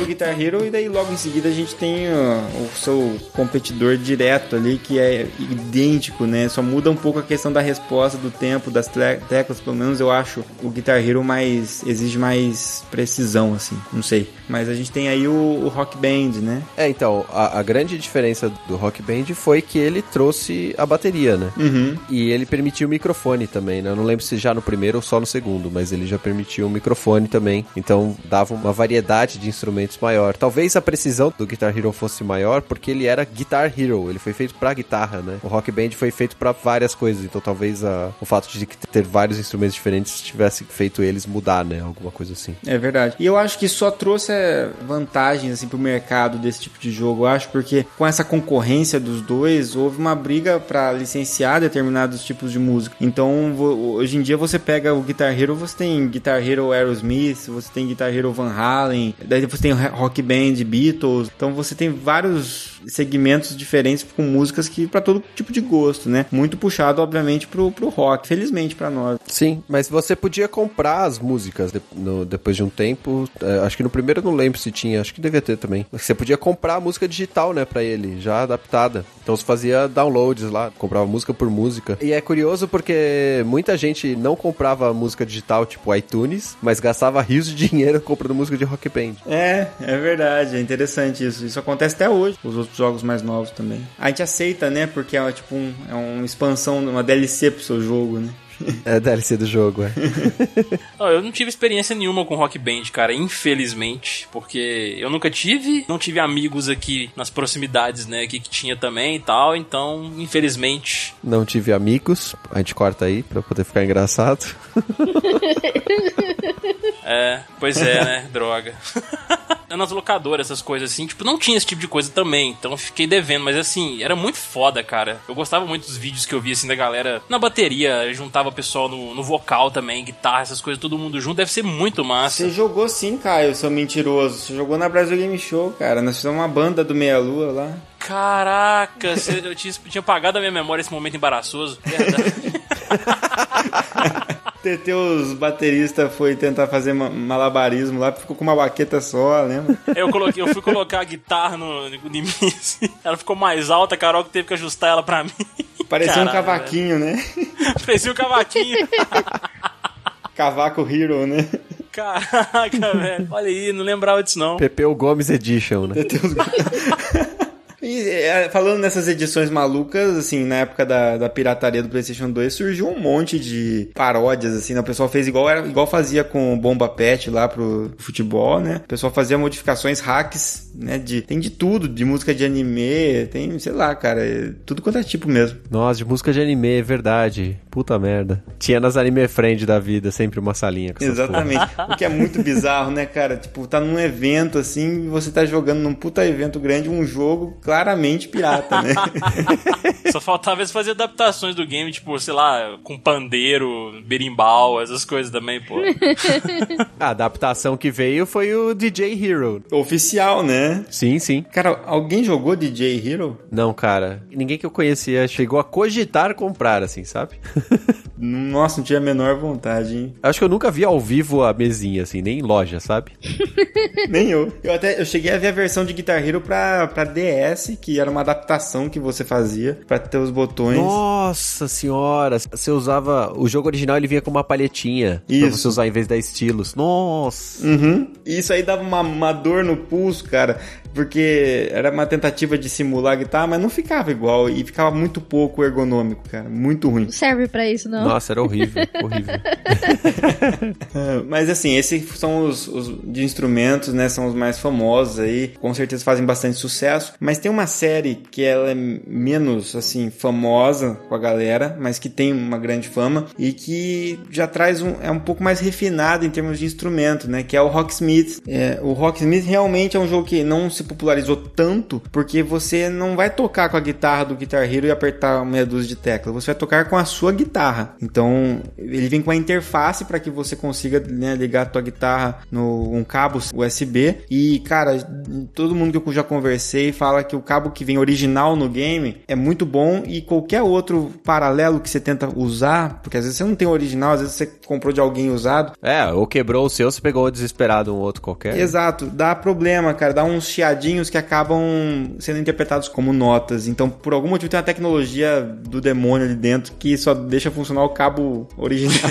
Guitar Hero e daí logo em seguida a gente tem o seu competidor direto ali que é idêntico, né? Só muda um pouco a questão da resposta, do tempo, das teclas, pelo menos eu acho o Guitar Hero mais exige mais precisão, assim, não sei. Mas a gente tem aí o, o Rock Band, né? É, então, a, a grande diferença do Rock Band foi que ele trouxe a bateria, né? Uhum. E ele permitiu o microfone também, né? Eu não lembro se já no primeiro ou só no segundo, mas ele já permitiu o microfone também. Então dava uma variedade de instrumentos maior. Talvez a precisão do Guitar Hero fosse maior porque ele era Guitar Hero, ele foi feito pra guitarra, né? O Rock Band foi feito pra várias coisas, então talvez a- o fato de ter vários instrumentos diferentes tivesse feito eles mudar, né? Alguma coisa assim. É verdade. E eu acho que só trouxe é, vantagens assim pro mercado desse tipo de jogo, eu acho, porque com essa concorrência dos dois, houve uma briga para licenciar determinados tipos de música. Então, hoje em dia você pega o Guitar Hero, você tem Guitar Hero Aerosmith, você tem Guitar Hero Van Halen, daí você tem rock band, Beatles. Então você tem vários segmentos diferentes com músicas que para todo tipo de gosto, né? Muito puxado, obviamente, pro, pro rock. Felizmente para nós. Sim, mas você podia comprar as músicas de- no- depois de um tempo. É, acho que no primeiro eu não lembro se tinha, acho que devia ter também. Você podia comprar a música digital, né, pra ele, já adaptada. Então você fazia downloads lá, comprava música por música. E é curioso porque muita gente não comprava música digital, tipo iTunes, mas gastava rios de dinheiro comprando música de rock band. É, é verdade, é interessante isso. Isso acontece até hoje, os outros jogos mais novos também. A gente aceita, né? Porque é tipo um, é uma expansão, uma DLC pro seu jogo, né? É DLC do jogo, é. Não, eu não tive experiência nenhuma com Rock Band, cara, infelizmente, porque eu nunca tive, não tive amigos aqui nas proximidades, né, aqui que tinha também e tal, então, infelizmente, Não tive amigos, a gente corta aí pra poder ficar engraçado. é, pois é, né, droga. Nas locadoras, essas coisas assim, tipo, não tinha esse tipo de coisa também, então fiquei devendo, mas assim, era muito foda, cara. Eu gostava muito dos vídeos que eu via, assim, da galera na bateria, juntava o pessoal no, no vocal também, guitarra, essas coisas, todo mundo junto, deve ser muito massa. Você jogou sim, Caio, seu mentiroso. Você jogou na Brasil Game Show, cara. Nós fizemos uma banda do Meia Lua lá. Caraca, eu tinha, tinha apagado a minha memória esse momento embaraçoso. Verdade. TT, os bateristas foi tentar fazer ma- malabarismo lá, ficou com uma baqueta só, lembra? eu, coloquei, eu fui colocar a guitarra no, no, em mim, assim, ela ficou mais alta, a Carol que teve que ajustar ela pra mim. Parecia um Caralho, cavaquinho, né? velho. Parecia um cavaquinho. Cavaco Hero, né? Caraca, velho. Olha aí, não lembrava disso não. Pepeu Gomes Edition, né? E é, falando nessas edições malucas, assim, na época da, da pirataria do PlayStation 2, surgiu um monte de paródias, assim, né? O pessoal fez igual, era, igual fazia com o Bomba Pet lá pro futebol, né? O pessoal fazia modificações, hacks, né? De, tem de tudo, de música de anime, tem, sei lá, cara, é tudo quanto é tipo mesmo. Nossa, de música de anime, é verdade. Puta merda. Tinha nas anime friend da vida sempre uma salinha com essas Exatamente. o que é muito bizarro, né, cara? Tipo, tá num evento assim você tá jogando num puta evento grande um jogo claramente pirata, né? Só faltava eles fazer adaptações do game, tipo, sei lá, com pandeiro, berimbau, essas coisas também, pô. A adaptação que veio foi o DJ Hero. Oficial, né? Sim, sim. Cara, alguém jogou DJ Hero? Não, cara. Ninguém que eu conhecia chegou a cogitar comprar, assim, sabe? Nossa, não tinha a menor vontade, hein? Acho que eu nunca vi ao vivo a mesinha, assim, nem em loja, sabe? Nem eu. Eu até eu cheguei a ver a versão de Guitar Hero pra, pra DS, que era uma adaptação que você fazia pra ter os botões. Nossa senhora! Você usava. O jogo original ele vinha com uma palhetinha. Pra Isso. você usar em vez da estilos. Nossa! Uhum. Isso aí dava uma, uma dor no pulso, cara, porque era uma tentativa de simular a guitarra, mas não ficava igual e ficava muito pouco ergonômico, cara, muito ruim. Não serve pra isso, não. Nossa, era horrível, horrível. Ah, Mas assim, esses são os, os de instrumentos, né? São os mais famosos aí. Com certeza fazem bastante sucesso. Mas tem uma série que ela é menos, assim, famosa com a galera, mas que tem uma grande fama e que já traz um... é um pouco mais refinado em termos de instrumento, né? Que é o Rocksmith. É, o Rocksmith realmente é um jogo que não se popularizou tanto porque você não vai tocar com a guitarra do Guitar Hero e apertar meia dúzia de teclas. Você vai tocar com a sua guitarra. Então, ele vem com a interface para que você consiga né, ligar a tua guitarra no um cabo USB. E, cara, todo mundo que eu já conversei fala que o cabo que vem original no game é muito bom e qualquer outro paralelo que você tenta usar, porque às vezes você não tem o original, às vezes você comprou de alguém usado, É, ou quebrou o seu, você pegou desesperado um outro qualquer. Exato, dá problema, cara, dá uns que acabam sendo interpretados como notas. Então, por algum motivo, tem uma tecnologia do demônio ali dentro que só deixa funcionar o cabo original.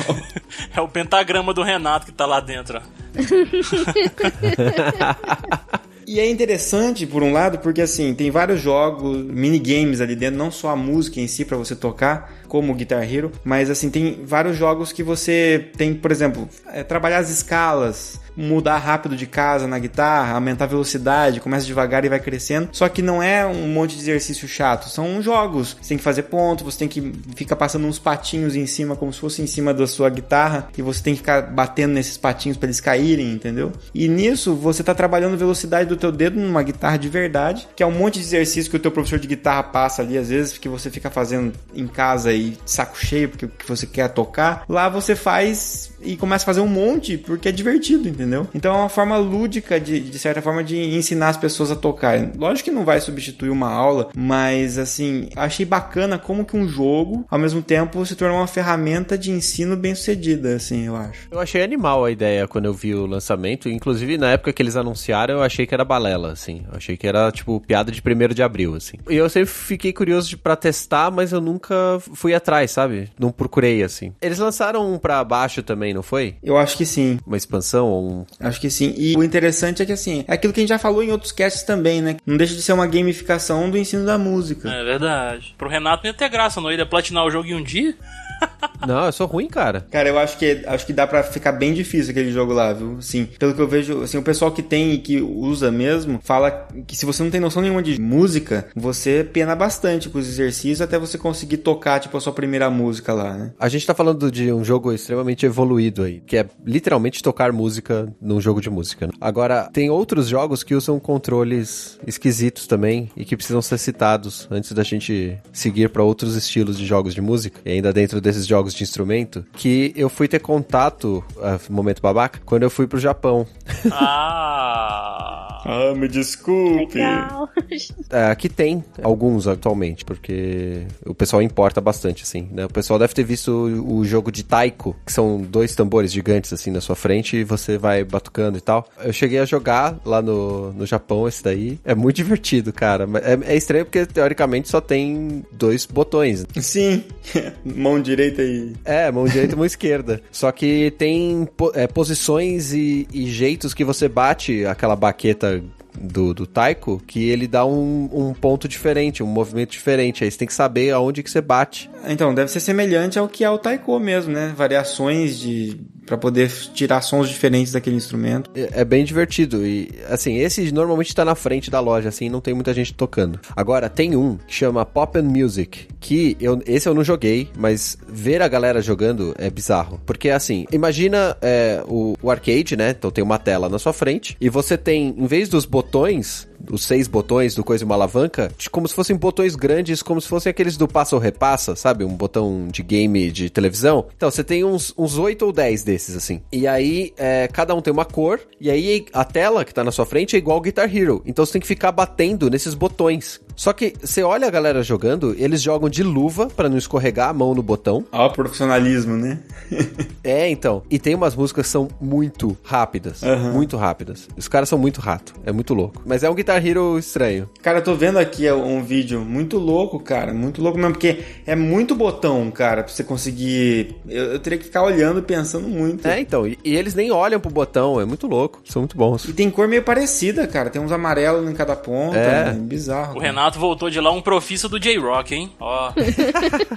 É o pentagrama do Renato que tá lá dentro. E é interessante, por um lado, porque assim, tem vários jogos, minigames ali dentro, não só a música em si para você tocar, como o Guitar Hero, mas assim, tem vários jogos que você tem, por exemplo, é, trabalhar as escalas, mudar rápido de casa na guitarra, aumentar a velocidade, começa devagar e vai crescendo. Só que não é um monte de exercício chato, são jogos. Você tem que fazer ponto, você tem que ficar passando uns patinhos em cima, como se fosse em cima da sua guitarra, e você tem que ficar batendo nesses patinhos para eles caírem, entendeu? E nisso você tá trabalhando velocidade do teu dedo numa guitarra de verdade, que é um monte de exercício que o teu professor de guitarra passa ali às vezes, que você fica fazendo em casa e saco cheio porque que você quer tocar, lá você faz e começa a fazer um monte porque é divertido, entendeu? Então é uma forma lúdica, de, de certa forma, de ensinar as pessoas a tocar. Lógico que não vai substituir uma aula, mas assim, achei bacana como que um jogo, ao mesmo tempo, se tornou uma ferramenta de ensino bem sucedida, assim, eu acho. Eu achei animal a ideia quando eu vi o lançamento. Inclusive, na época que eles anunciaram, eu achei que era balela, assim. Eu achei que era, tipo, piada de primeiro de abril, assim. E eu sempre fiquei curioso de, pra testar, mas eu nunca fui atrás, sabe? Não procurei, assim. Eles lançaram um pra baixo também, não foi? Eu acho que sim. Uma expansão ou um... Acho que sim. E o interessante é que, assim, é aquilo que a gente já falou em outros casts também, né? Não deixa de ser uma gamificação do ensino da música. É verdade. Pro Renato não ia ter graça, não ia platinar o jogo em um dia. Não, eu sou ruim, cara. Cara, eu acho que acho que dá pra ficar bem difícil aquele jogo lá, viu? Sim, pelo que eu vejo, assim, o pessoal que tem e que usa mesmo, fala que se você não tem noção nenhuma de música, você pena bastante com os exercícios até você conseguir tocar, tipo, a sua primeira música lá, né? A gente tá falando de um jogo extremamente evoluído aí, que é literalmente tocar música num jogo de música. né? Agora, tem outros jogos que usam controles esquisitos também e que precisam ser citados antes da gente seguir pra outros estilos de jogos de música, e ainda dentro desses jogos de instrumento, que eu fui ter contato, ah, momento babaca, quando eu fui pro Japão. Ah. Ah, me desculpe. Legal. Aqui tem alguns atualmente, porque o pessoal importa bastante, assim, né? O pessoal deve ter visto o, o jogo de taiko, que são dois tambores gigantes, assim, na sua frente, e você vai batucando e tal. Eu cheguei a jogar lá no, no Japão esse daí. É muito divertido, cara. É, é estranho porque, teoricamente, só tem dois botões. Sim. Mão direita e. É, mão direita e mão esquerda. Só que tem é, posições e, e jeitos que você bate aquela baqueta do, do taiko que ele dá um, um ponto diferente, um movimento diferente. Aí você tem que saber aonde que você bate. Então, deve ser semelhante ao que é o taiko mesmo, né? Variações de. pra poder tirar sons diferentes daquele instrumento. É, é bem divertido. E, assim, esse normalmente tá na frente da loja, assim, não tem muita gente tocando. Agora, tem um que chama Pop and Music, que eu, esse eu não joguei, mas ver a galera jogando é bizarro. Porque, assim, imagina é, o, o arcade, né? Então tem uma tela na sua frente, e você tem, em vez dos botões, botões os seis botões do coisa e uma alavanca, como se fossem botões grandes, como se fossem aqueles do passa ou repassa, sabe? Um botão de game de televisão. Então, você tem uns, uns 8 ou 10 desses, assim. E aí, é, cada um tem uma cor, e aí a tela que tá na sua frente é igual ao Guitar Hero. Então, você tem que ficar batendo nesses botões. Só que você olha a galera jogando, eles jogam de luva pra não escorregar a mão no botão. Ó, o profissionalismo, né? É, então. E tem umas músicas que são muito rápidas. Muito rápidas. Os caras são muito rato. É muito louco. Mas é um Guitar Hero estranho. Cara, eu tô vendo aqui um vídeo muito louco, cara. Muito louco mesmo, porque é muito botão, cara, pra você conseguir. Eu, eu teria que ficar olhando e pensando muito. É, então. E, e eles nem olham pro botão. É muito louco. São muito bons. E tem cor meio parecida, cara. Tem uns amarelos em cada ponta. É. né? Bizarro. O cara. Renato voltou de lá um profissa do J-Rock, hein? Ó.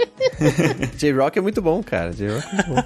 J-Rock é muito bom, cara. J-Rock é muito bom.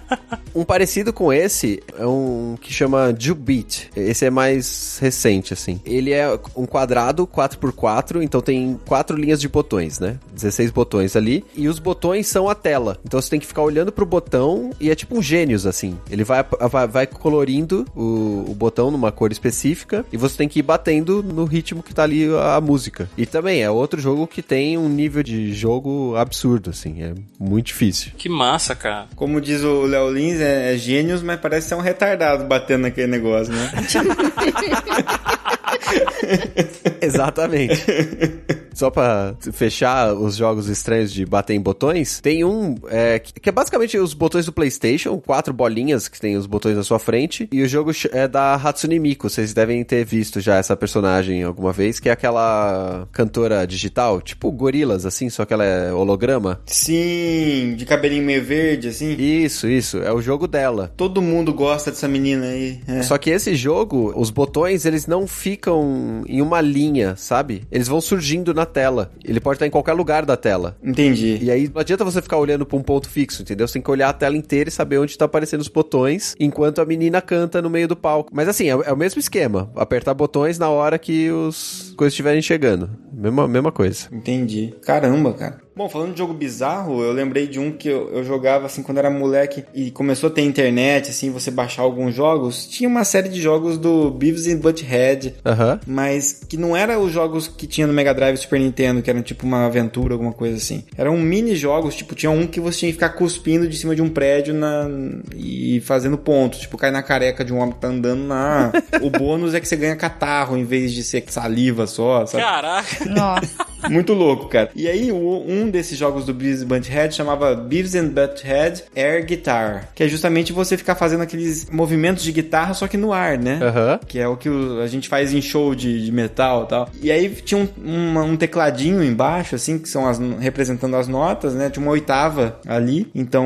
um parecido com esse é um que chama Jubeat. Esse é mais recente, assim. Ele é um quadrado 4x4, então tem quatro linhas de botões, né? 16 botões ali. E os botões são a tela. Então você tem que ficar olhando pro botão e é tipo um gênios, assim. Ele vai, vai, vai colorindo o, o botão numa cor específica e você tem que ir batendo no ritmo que tá ali a, a música. E também é outro jogo que tem um nível de jogo absurdo, assim. É muito difícil. Que massa, cara. Como diz o Léo Lins, é, é gênios, mas parece ser um retardado batendo naquele negócio, né? Exatamente. Só pra fechar os jogos estranhos de bater em botões, tem um é, que é basicamente os botões do PlayStation, quatro bolinhas que tem os botões na sua frente, e o jogo é da Hatsune Miku. Vocês devem ter visto já essa personagem alguma vez, que é aquela cantora digital, tipo gorilas, assim, só que ela é holograma. Sim, de cabelinho meio verde, assim. Isso, isso, é o jogo dela. Todo mundo gosta dessa menina aí. é. Só que esse jogo, os botões, eles não ficam em uma linha, sabe? Eles vão surgindo na tela. Ele pode estar em qualquer lugar da tela. Entendi. E aí não adianta você ficar olhando pra um ponto fixo, entendeu? Você tem que olhar a tela inteira e saber onde tá aparecendo os botões, enquanto a menina canta no meio do palco. Mas assim, é, é o mesmo esquema. Apertar botões na hora que os coisas estiverem chegando. Mesma, mesma coisa. Entendi. Caramba, cara. Bom, falando de jogo bizarro, eu lembrei de um que eu, eu jogava assim quando era moleque e começou a ter internet, assim, você baixar alguns jogos. Tinha uma série de jogos do Beavis and Butthead, Aham. mas que não era os jogos que tinha no Mega Drive e Super Nintendo, que eram tipo uma aventura, alguma coisa assim. Eram mini jogos, tipo, tinha um que você tinha que ficar cuspindo de cima de um prédio na... e fazendo pontos, tipo, cair na careca de um homem que tá andando na. o bônus é que você ganha catarro em vez de ser saliva só, sabe? Caraca. Nossa. Muito louco, cara. E aí, um desses jogos do Beavis and Butthead chamava Beavis and Butthead Air Guitar, que é justamente você ficar fazendo aqueles movimentos de guitarra, só que no ar, né? Aham. Que é o que a gente faz em show de, de metal e tal. E aí tinha um, uma- um tecladinho embaixo, assim, que são as, representando as notas, né? Tinha uma oitava ali. Então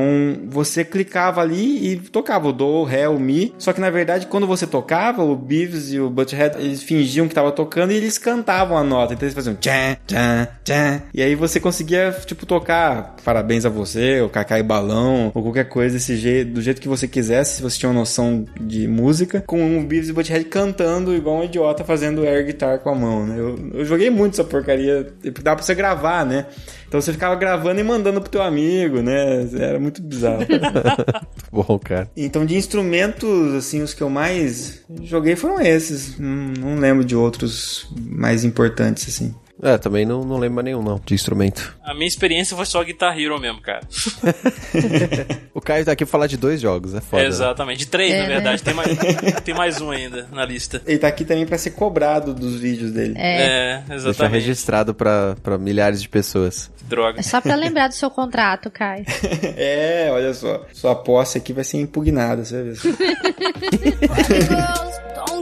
você clicava ali e tocava o do, o ré, o mi. Só que na verdade, quando você tocava, o Beavis e o Butthead, eles fingiam que tava tocando e eles cantavam a nota. Então eles faziam tchan, tchan, tchan. E aí você conseguia, tipo, tocar parabéns a você, ou cacá e balão, ou qualquer coisa desse jeito, do jeito que você quisesse, se você tinha uma noção de música, com o Beavis e Butthead cantando igual um idiota fazendo air guitar com a mão, né? Eu, eu joguei muito essa porcaria, dava pra você gravar, né? Então você ficava gravando e mandando pro teu amigo, né? Era muito bizarro. Bom, cara. Então, de instrumentos, assim, os que eu mais joguei foram esses. Não, não lembro de outros mais importantes, assim. É, também não, não lembro nenhum, não, de instrumento. A minha experiência foi só Guitar Hero mesmo, cara. O Caio tá aqui pra falar de dois jogos, é foda. né? Exatamente. De três, É, na né? verdade. Tem, mais, tem mais um ainda na lista. Ele tá aqui também pra ser cobrado dos vídeos dele. É. É, Deixar exatamente. registrado pra, pra milhares de pessoas. Droga. É só pra lembrar do seu contrato, Caio. É, olha só. Sua posse aqui vai ser impugnada, você vai ver.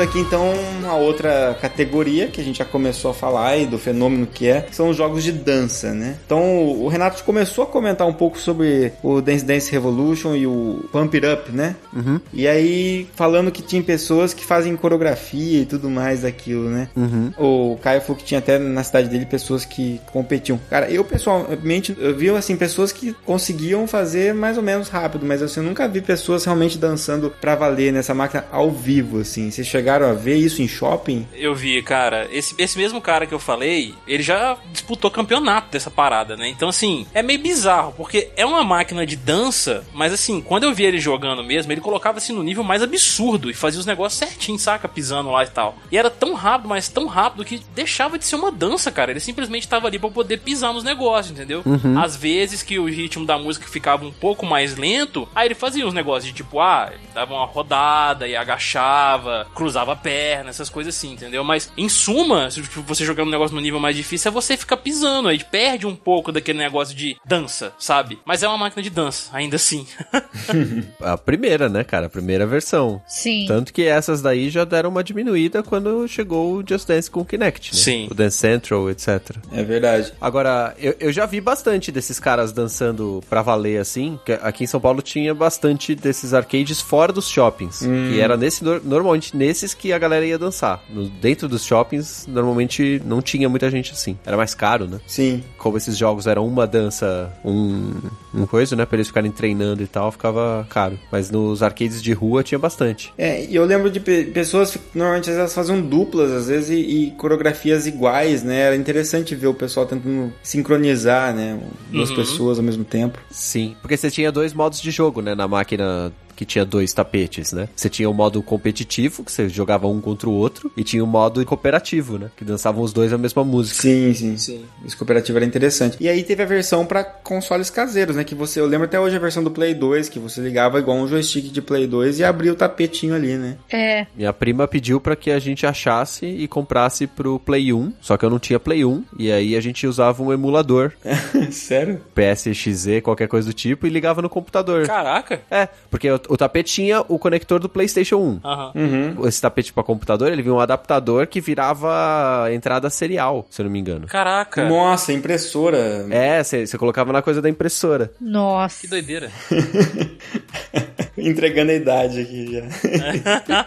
aqui então uma outra categoria que a gente já começou a falar aí do fenômeno que é, que são os jogos de dança, né? Então o Renato começou a comentar um pouco sobre o Dance Dance Revolution e o Pump It Up, né? E aí falando que tinha pessoas que fazem coreografia e tudo mais daquilo, né? O Caio falou que tinha até na cidade dele pessoas que competiam. Cara, eu pessoalmente eu vi assim pessoas que conseguiam fazer mais ou menos rápido, mas assim, eu nunca vi pessoas realmente dançando pra valer nessa máquina ao vivo, assim. Vocês chegaram a ver isso em shopping? Eu vi, cara. Esse, esse mesmo cara que eu falei, ele já disputou campeonato dessa parada, né? Então, assim, é meio bizarro, porque é uma máquina de dança, mas assim, quando eu vi ele jogando mesmo, ele colocava assim no nível mais absurdo e fazia os negócios certinho, saca? Pisando lá e tal. E era tão rápido, mas tão rápido que deixava de ser uma dança, cara. Ele simplesmente tava ali pra poder pisar nos negócios, entendeu? Às vezes que o ritmo da música ficava um pouco mais lento, aí ele fazia uns negócios de tipo, ah, dava uma rodada e agachava, cruzava a perna, essas coisas assim, entendeu? Mas em suma, se tipo, você jogando um negócio no nível mais difícil, é você ficar pisando, aí perde um pouco daquele negócio de dança, sabe? Mas é uma máquina de dança, ainda assim. A primeira, né, cara? A primeira versão. Sim. Tanto que essas daí já deram uma diminuída quando chegou o Just Dance com o Kinect, né? Sim. O Dance Central, etc. É verdade. Agora, eu, eu já vi bastante desses caras dançando pra valer assim. que aqui em São Paulo tinha bastante desses arcades fora dos shoppings. E era nesse, nor- normalmente nesses que a galera ia dançar. No- dentro dos shoppings, normalmente não tinha muita gente assim. Era mais caro, né? Sim. Como esses jogos eram uma dança, um, um coisa, né? Pra eles ficarem treinando e tal, ficava caro. Mas nos arcades de rua tinha bastante. É, e eu lembro de pe- pessoas que normalmente elas faziam duplas às vezes e, e coreografias iguais, né? Era interessante ver o pessoal tentando sincronizar, né? Duas pessoas ao mesmo tempo. Sim, porque você tinha dois modos de jogo, né, na máquina que tinha dois tapetes, né? Você tinha o modo competitivo, que você jogava um contra o outro, e tinha o modo cooperativo, né? Que dançavam os dois a mesma música. Sim, sim. Sim. Esse cooperativo era interessante. E aí teve a versão pra consoles caseiros, né? Que você, eu lembro até hoje a versão do Play 2, que você ligava igual um joystick de Play 2 e abria o tapetinho ali, né? É. Minha prima pediu pra que a gente achasse e comprasse pro Play 1, só que eu não tinha Play 1, e aí a gente usava um emulador, Sério? PSXZ, qualquer coisa do tipo, e ligava no computador. Caraca! É, porque eu, o tapete tinha o conector do PlayStation 1. Aham. Esse tapete pra computador, ele vinha um adaptador que virava entrada serial, se eu não me engano. Caraca, Nossa, impressora. É, você colocava na coisa da impressora. Nossa. que doideira. Entregando a idade aqui já.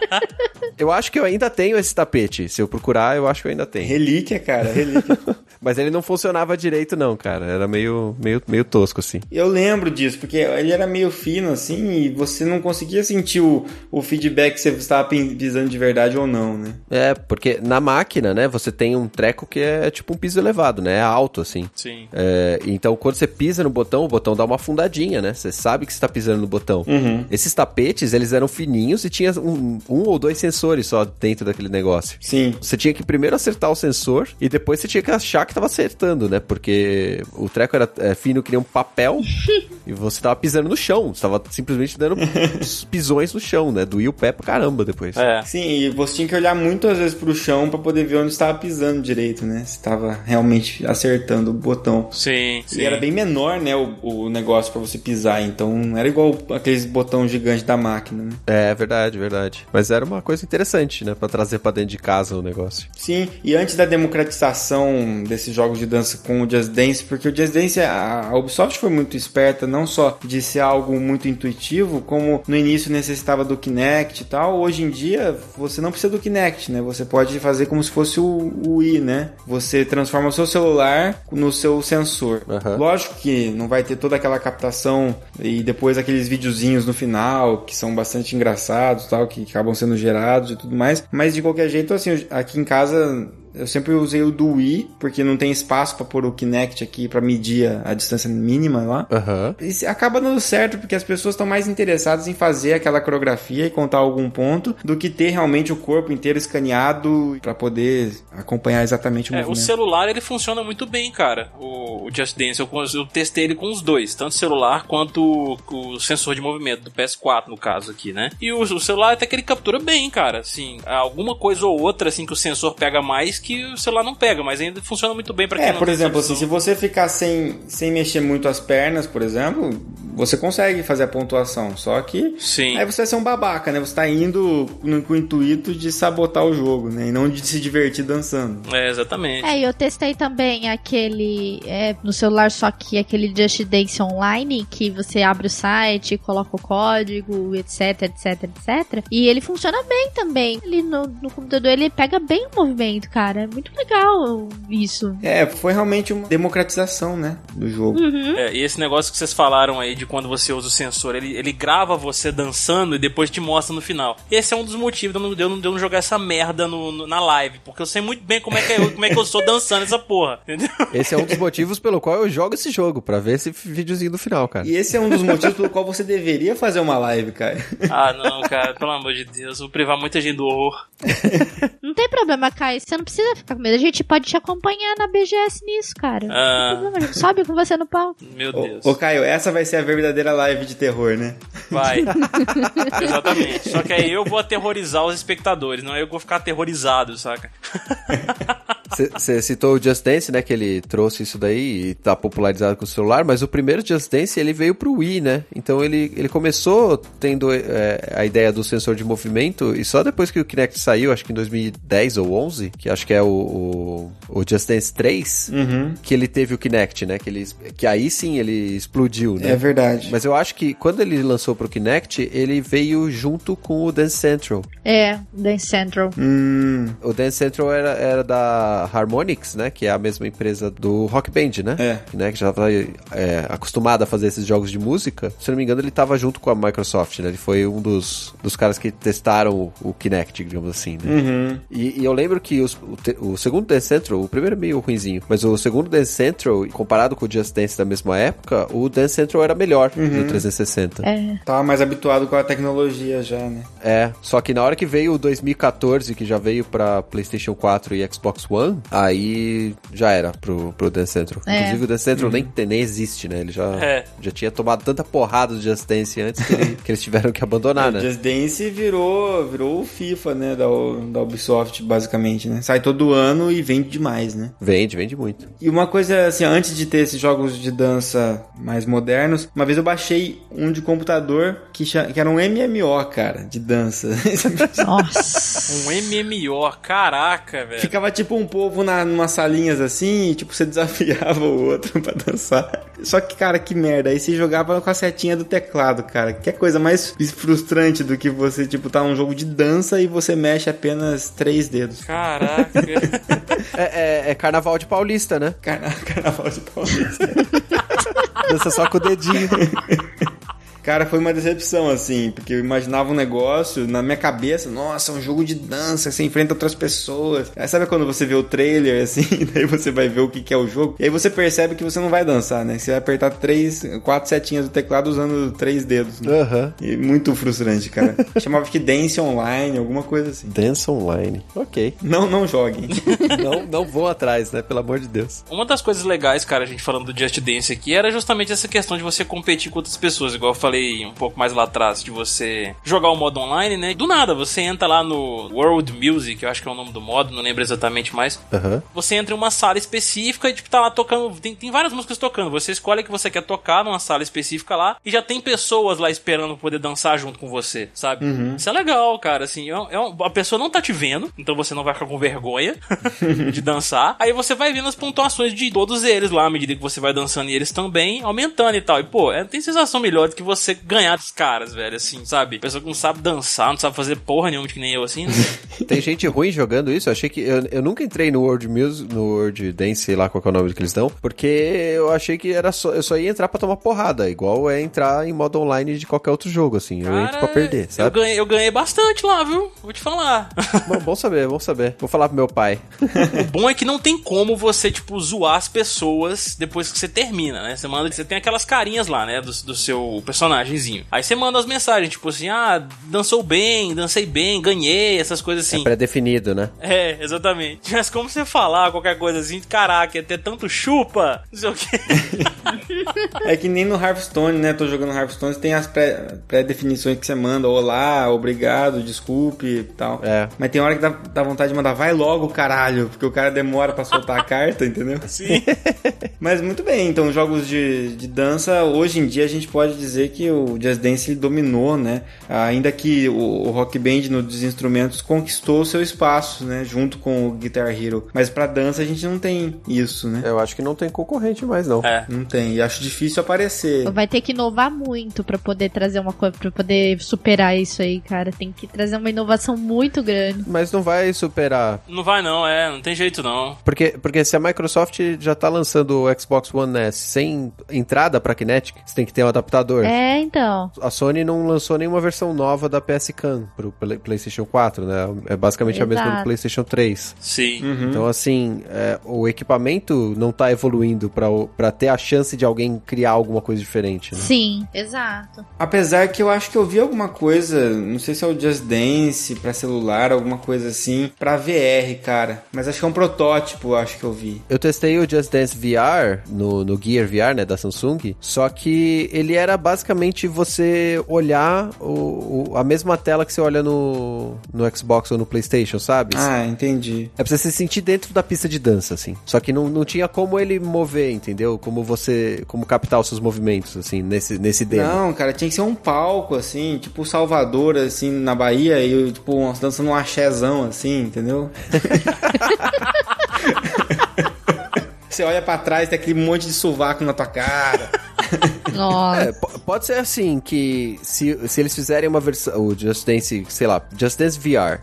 Eu acho que eu ainda tenho esse tapete. Se eu procurar, eu acho que eu ainda tenho. relíquia, cara, relíquia. Mas ele não funcionava direito, não, cara. Era meio, meio, meio tosco, assim. Eu lembro disso, porque ele era meio fino assim e você não conseguia sentir o, o feedback se você estava pisando de verdade ou não, né? É, porque na máquina, né, você tem um treco que é tipo um piso elevado, né? É alto, assim. Sim. É, então, quando você pisa no botão, o botão dá uma afundadinha, né? Você sabe que você tá pisando no botão. Esses tapetes, eles eram fininhos e tinha um, um ou dois sensores só dentro daquele negócio. Sim. Você tinha que primeiro acertar o sensor e depois você tinha que achar que tava acertando, né? Porque o treco era é, fino que nem um papel e você tava pisando no chão. Você tava simplesmente dando pisões no chão, né? Doía o pé pra caramba depois. É. Sim, e você tinha que olhar muitas vezes pro chão pra poder ver onde estava pisando direito, né? Se estava realmente acertando o botão. Sim, sim. E era bem menor, né, o, o negócio pra você pisar, então não era igual aqueles botão gigante da máquina, né? É, verdade, verdade. Mas era uma coisa interessante, né? Pra trazer pra dentro de casa o negócio. Sim, e antes da democratização desses jogos de dança com o Just Dance, porque o Just Dance, a Ubisoft foi muito esperta, não só de ser algo muito intuitivo, como no início necessitava do Kinect e tal, hoje em dia você não precisa do Kinect, né? Você pode fazer como se fosse o, o Wii, né? Você transforma o seu celular no seu sensor. Aham. Lógico que não vai ter toda aquela captação e depois aqueles videozinhos no final que são bastante engraçados, tal, que acabam sendo gerados e tudo mais, mas de qualquer jeito assim, aqui em casa eu sempre usei o do Wii, porque não tem espaço pra pôr o Kinect aqui pra medir a, a distância mínima lá. Aham. E acaba dando certo porque as pessoas estão mais interessadas em fazer aquela coreografia e contar algum ponto do que ter realmente o corpo inteiro escaneado pra poder acompanhar exatamente o É, o movimento. celular ele funciona muito bem, cara. O, o Just Dance, eu, eu testei ele com os dois, tanto o celular quanto o, o sensor de movimento do PS4, no caso aqui, né? E o, o celular até que ele captura bem, cara. Assim, alguma coisa ou outra assim que o sensor pega mais que o celular não pega, mas ainda funciona muito bem pra quem É, não por tem exemplo, assim, se você ficar sem, sem mexer muito as pernas, por exemplo, você consegue fazer a pontuação. Só que Sim. aí você vai ser um babaca, né? Você tá indo no- com o intuito de sabotar o jogo, né? E não de se divertir dançando. É, exatamente. É, e eu testei também aquele é, no celular, só que aquele Just Dance Online, que você abre o site, coloca o código, etc, etc, etc. E ele funciona bem também. Ele no, no computador ele pega bem o movimento, cara. É muito legal isso. É, foi realmente uma democratização, né? Do jogo. É, e esse negócio que vocês falaram aí de quando você usa o sensor, ele, ele grava você dançando e depois te mostra no final. Esse é um dos motivos de eu não, de eu não, de eu não jogar essa merda no, no- na live, porque eu sei muito bem como é que eu, como é que eu sou dançando essa porra, entendeu? Esse é um dos motivos pelo qual eu jogo esse jogo, pra ver esse videozinho do final, cara. E esse é um dos motivos pelo qual você deveria fazer uma live, cara. Ah, não, cara, pelo amor de Deus, eu vou privar muita gente do horror. Não tem problema, Caio. Você não precisa ficar com medo. A gente pode te acompanhar na BGS nisso, cara. Ah. tem problema, a gente sobe com você no palco. Meu Deus. Ô, ô, Caio, essa vai ser a verdadeira live de terror, né? Vai. Exatamente. Só que aí eu vou aterrorizar os espectadores, não é eu que vou ficar aterrorizado, saca? Você citou o Just Dance, né? Que ele trouxe isso daí e tá popularizado com o celular, mas o primeiro Just Dance ele veio pro Wii, né? Então ele, ele começou tendo é, a ideia do sensor de movimento e só depois que o Kinect saiu, acho que em 2010 ou 11, que acho que é o, o, o Just Dance 3, que ele teve o Kinect, né? Que, ele, que aí sim ele explodiu, né? É verdade. Mas eu acho que quando ele lançou pro Kinect, ele veio junto com o Dance Central. É, Dance Central. Hum, O Dance Central era, era da Harmonix, né? Que é a mesma empresa do Rock Band, né? É. Né, que já estava é, acostumada a fazer esses jogos de música. Se eu não me engano, ele estava junto com a Microsoft, né? Ele foi um dos, dos caras que testaram o, o Kinect, digamos assim, né? uhum. E, e eu lembro que os- o, te- o segundo Dance Central, o primeiro é meio ruinzinho, mas o segundo Dance Central, comparado com o Just Dance da mesma época, o Dance Central era melhor do 360. É. Tava mais habituado com a tecnologia já, né? É, só que na hora que veio o 2014, que já veio pra PlayStation 4 e Xbox One, aí já era pro, pro Dance Central. É. Inclusive o Dance Central nem, nem existe, né? Ele já, É. já tinha tomado tanta porrada do Just Dance antes que, ele- que eles tiveram que abandonar, O né? Just Dance virou, virou o FIFA, né, da, da Ubisoft, basicamente, né? Sai todo ano e vende demais, né? Vende, vende muito. E uma coisa, assim, antes de ter esses jogos de dança mais modernos, uma vez eu baixei um de computador que, que era um MMO, cara, de dança. Nossa. Um MMO, caraca, velho. Ficava tipo um povo na, numa salinhas assim, e, tipo, você desafiava o outro pra dançar. Só que, cara, que merda. Aí você jogava com a setinha do teclado, cara. Que é coisa mais frustrante do que você, tipo, tá num jogo de dança e você mexe apenas três dedos. Caraca. É, é- é carnaval de paulista, né? Carna- Carnaval de Paulista. Dança só com o dedinho. Cara, foi uma decepção, assim, porque eu imaginava um negócio na minha cabeça, nossa, é um jogo de dança, você enfrenta outras pessoas. Aí sabe quando você vê o trailer, assim, daí você vai ver o que, que é o jogo, e aí você percebe que você não vai dançar, né? Você vai apertar três, quatro setinhas do teclado usando três dedos. Né? Aham. E muito frustrante, cara. Chamava que Dance Online, alguma coisa assim. Dance online. Ok. Não, não joguem. Não, não vou atrás, né? Pelo amor de Deus. Uma das coisas legais, cara, a gente falando do Just Dance aqui, era justamente essa questão de você competir com outras pessoas, igual eu falei um pouco mais lá atrás, de você jogar o modo online, né? Do nada, você entra lá no World Music, eu acho que é o nome do modo, não lembro exatamente mais. Aham. Você entra em uma sala específica e, tipo, tá lá tocando. Tem, tem várias músicas tocando. Você escolhe que você quer tocar numa sala específica lá e já tem pessoas lá esperando poder dançar junto com você, sabe? Isso é legal, cara. Assim, é, é um- a pessoa não tá te vendo, então você não vai ficar com vergonha de dançar. Aí você vai vendo as pontuações de todos eles lá, à medida que você vai dançando e eles também aumentando e tal. E, pô, é, tem sensação melhor do que você ganhar dos caras, velho, assim, sabe? Pessoa que não sabe dançar, não sabe fazer porra nenhuma, que nem eu, assim, né? Tem gente ruim jogando isso? Eu achei que. Eu, eu nunca entrei no World Music, no World Dance, sei lá qual é o nome que eles dão, porque eu achei que era só. Eu só ia entrar pra tomar porrada, igual é entrar em modo online de qualquer outro jogo, assim. eu entro pra perder, Eu sabe? ganhei, eu ganhei bastante lá, viu? Vou te falar. Bom, bom saber, bom saber. Vou falar pro meu pai. o bom é que não tem como você, tipo, zoar as pessoas depois que você termina, né? Você manda, você tem aquelas carinhas lá, né? Do, do seu personagemzinho. Aí você manda as mensagens, tipo assim, ah, dançou bem, dancei bem, ganhei, essas coisas assim. É pré-definido, né? É, exatamente. Mas como você falar qualquer coisa assim, caraca, ia ter tanto chupa, não sei o quê. É que nem no Hearthstone, né? Tô jogando Hearthstone, tem as pré- pré-definições que você manda. Olá, obrigado, desculpe e tal. É. Mas tem hora que dá, dá vontade de mandar, vai logo, caralho. Porque o cara demora pra soltar a carta, entendeu? Sim. Mas muito bem, então jogos de, de dança, hoje em dia a gente pode dizer que o Just Dance ele dominou, né? Ainda que o, o Rock Band no dos instrumentos conquistou o seu espaço, né? Junto com o Guitar Hero. Mas pra dança a gente não tem isso, né? Eu acho que não tem concorrente mais, não. É. Não tem. E acho difícil aparecer. Vai ter que inovar muito pra poder trazer uma coisa, pra poder superar isso aí, cara. Tem que trazer uma inovação muito grande. Mas não vai superar. Não vai não, é, não tem jeito não. Porque, porque se a Microsoft já tá lançando o Xbox One S sem entrada pra Kinetic, você tem que ter um adaptador. É, então. A Sony não lançou nenhuma versão nova da PS Can pro Play- PlayStation 4, né? É basicamente a mesma do Exato. PlayStation 3. Sim. Então, assim, é, o equipamento não tá evoluindo pra ter a chance de alguém criar alguma coisa diferente, né? Sim, exato. Apesar que eu acho que eu vi alguma coisa, não sei se é o Just Dance pra celular, alguma coisa assim, pra VR, cara. Mas acho que é um protótipo, acho que eu vi. Eu testei o Just Dance VR no, no Gear VR, né, da Samsung, só que ele era basicamente você olhar o, o- a mesma tela que você olha no, no Xbox ou no PlayStation, sabe? Ah, entendi. É pra você se sentir dentro da pista de dança, assim. Só que não, não tinha como ele mover, entendeu? Como você. Como captar os seus movimentos, assim, nesse, nesse demo. Não, cara, tinha que ser um palco, assim, tipo Salvador, assim, na Bahia, e tipo, dançando um axézão, assim, entendeu? Você olha pra trás, tem aquele monte de sovaco na tua cara. Nossa. É, po- pode ser assim, que se, se eles fizerem uma versão, o Just Dance, sei lá, Just Dance VR,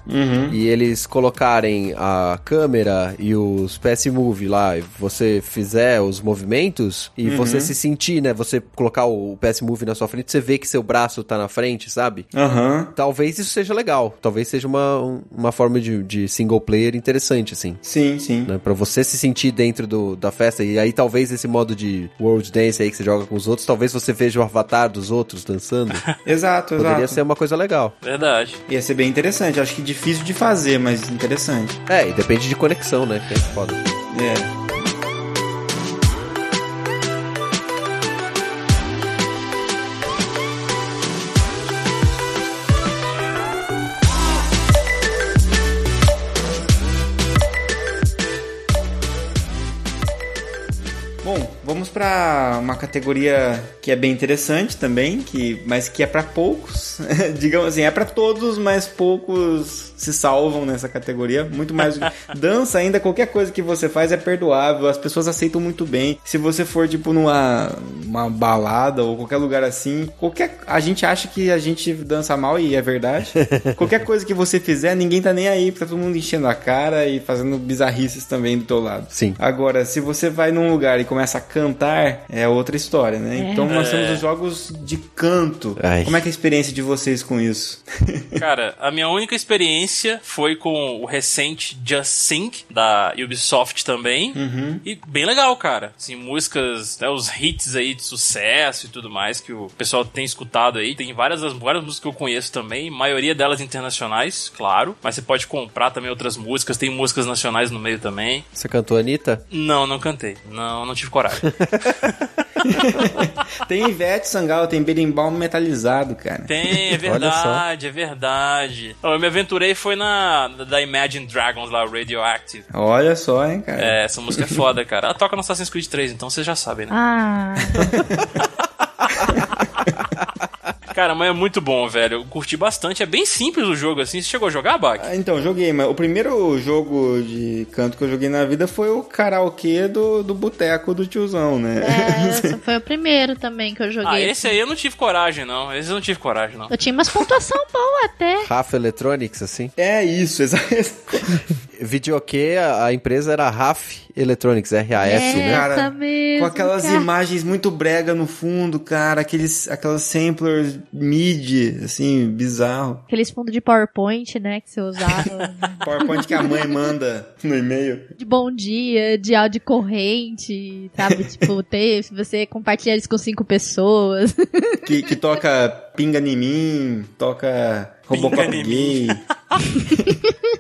e eles colocarem a câmera e os PS Move lá, e você fizer os movimentos, e você se sentir, né, você colocar o PS Move na sua frente, você vê que seu braço tá na frente, sabe? Aham. Talvez isso seja legal, talvez seja uma, um- uma forma de, de single player interessante, assim. Sim, sim. Né, pra você se sentir dentro do, da festa, e aí talvez esse modo de World Dance aí que você joga com os outros, talvez você veja o avatar dos outros dançando. Exato, Poderia exato. ser uma coisa legal. Verdade. Ia ser bem interessante. Acho que difícil de fazer, mas interessante. É, e depende de conexão, né? Que é foda. É. para uma categoria que é bem interessante também, que mas que é para poucos. Digamos assim, é para todos, mas poucos se salvam nessa categoria. Muito mais dança ainda qualquer coisa que você faz é perdoável, as pessoas aceitam muito bem. Se você for tipo numa uma balada ou qualquer lugar assim, qualquer a gente acha que a gente dança mal e é verdade. qualquer coisa que você fizer, ninguém tá nem aí, tá todo mundo enchendo a cara e fazendo bizarrices também do teu lado. Sim. Agora, se você vai num lugar e começa a cantar, é outra história, né? É. Então nós É. temos os jogos de canto. Ai. Como é que é a experiência de vocês com isso? Cara, a minha única experiência foi com o recente Just Sing, da Ubisoft também. E bem legal, cara. Assim, músicas, né, os hits aí de sucesso e tudo mais que o pessoal tem escutado aí. Tem várias, das- várias músicas que eu conheço também, maioria delas internacionais, claro. Mas você pode comprar também outras músicas, tem músicas nacionais no meio também. Você cantou Anitta? Não, não cantei. Não, não tive coragem. tem Ivete Sangalo, tem berimbau metalizado, cara. Tem, é verdade, é verdade. Eu me aventurei foi na da Imagine Dragons lá, Radioactive. Olha só, hein, cara. É, essa música é foda, cara. Ela toca no Assassin's Creed 3, então vocês já sabem, né? Ah, Cara, mas é muito bom, velho. Eu curti bastante. É bem simples o jogo, assim. Você chegou a jogar, Bach? Ah, Então, joguei, mas o primeiro jogo de canto que eu joguei na vida foi o karaokê do, do boteco do tiozão, né? é, esse foi o primeiro também que eu joguei. Ah, esse aí eu não tive coragem, não. Esse eu não tive coragem, não. Eu tinha umas pontuação boa até. Rafa Electronics, assim. É isso, exato. Videokê, a, a empresa era RAF Electronics, R-A-F, É. né? Cara, mesmo, com aquelas cara. imagens muito brega no fundo, cara, aqueles aquelas samplers MIDI, assim, bizarro. Aqueles fundos de PowerPoint, né, que você usava. PowerPoint que a mãe manda no e-mail. de bom dia, de áudio corrente, sabe? Tipo, ter, se você compartilhar isso com cinco pessoas. Que, que toca Pinga em mim, toca Robocop gay.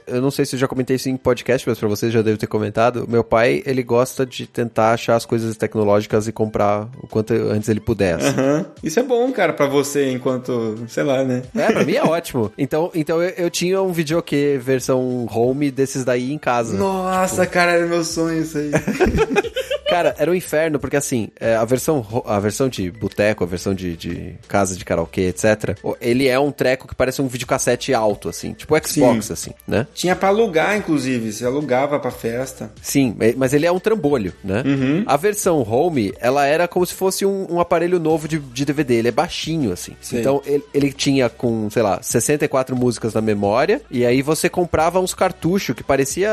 Eu não sei se eu já comentei isso em podcast, mas pra vocês já devo ter comentado. Meu pai, ele gosta de tentar achar as coisas tecnológicas e comprar o quanto antes ele puder. assim. Aham. Isso é bom, cara, pra você enquanto, sei lá, né? É, pra mim é ótimo. Então, então eu, eu tinha um videokê versão home desses daí em casa. Nossa, cara, era meu sonho isso aí. Cara, era um inferno, porque assim, é, a versão a versão de boteco, a versão de, de casa de karaokê, etc., ele é um treco que parece um videocassete alto, assim, tipo Xbox, Sim. assim, né? Tinha pra alugar, inclusive, você alugava pra festa. Sim, ma- mas ele é um trambolho, né? A versão home, ela era como se fosse um, um aparelho novo de, de DVD, ele é baixinho, assim. Sei. Então, ele, ele tinha com, sei lá, 64 músicas na memória, e aí você comprava uns cartuchos, que parecia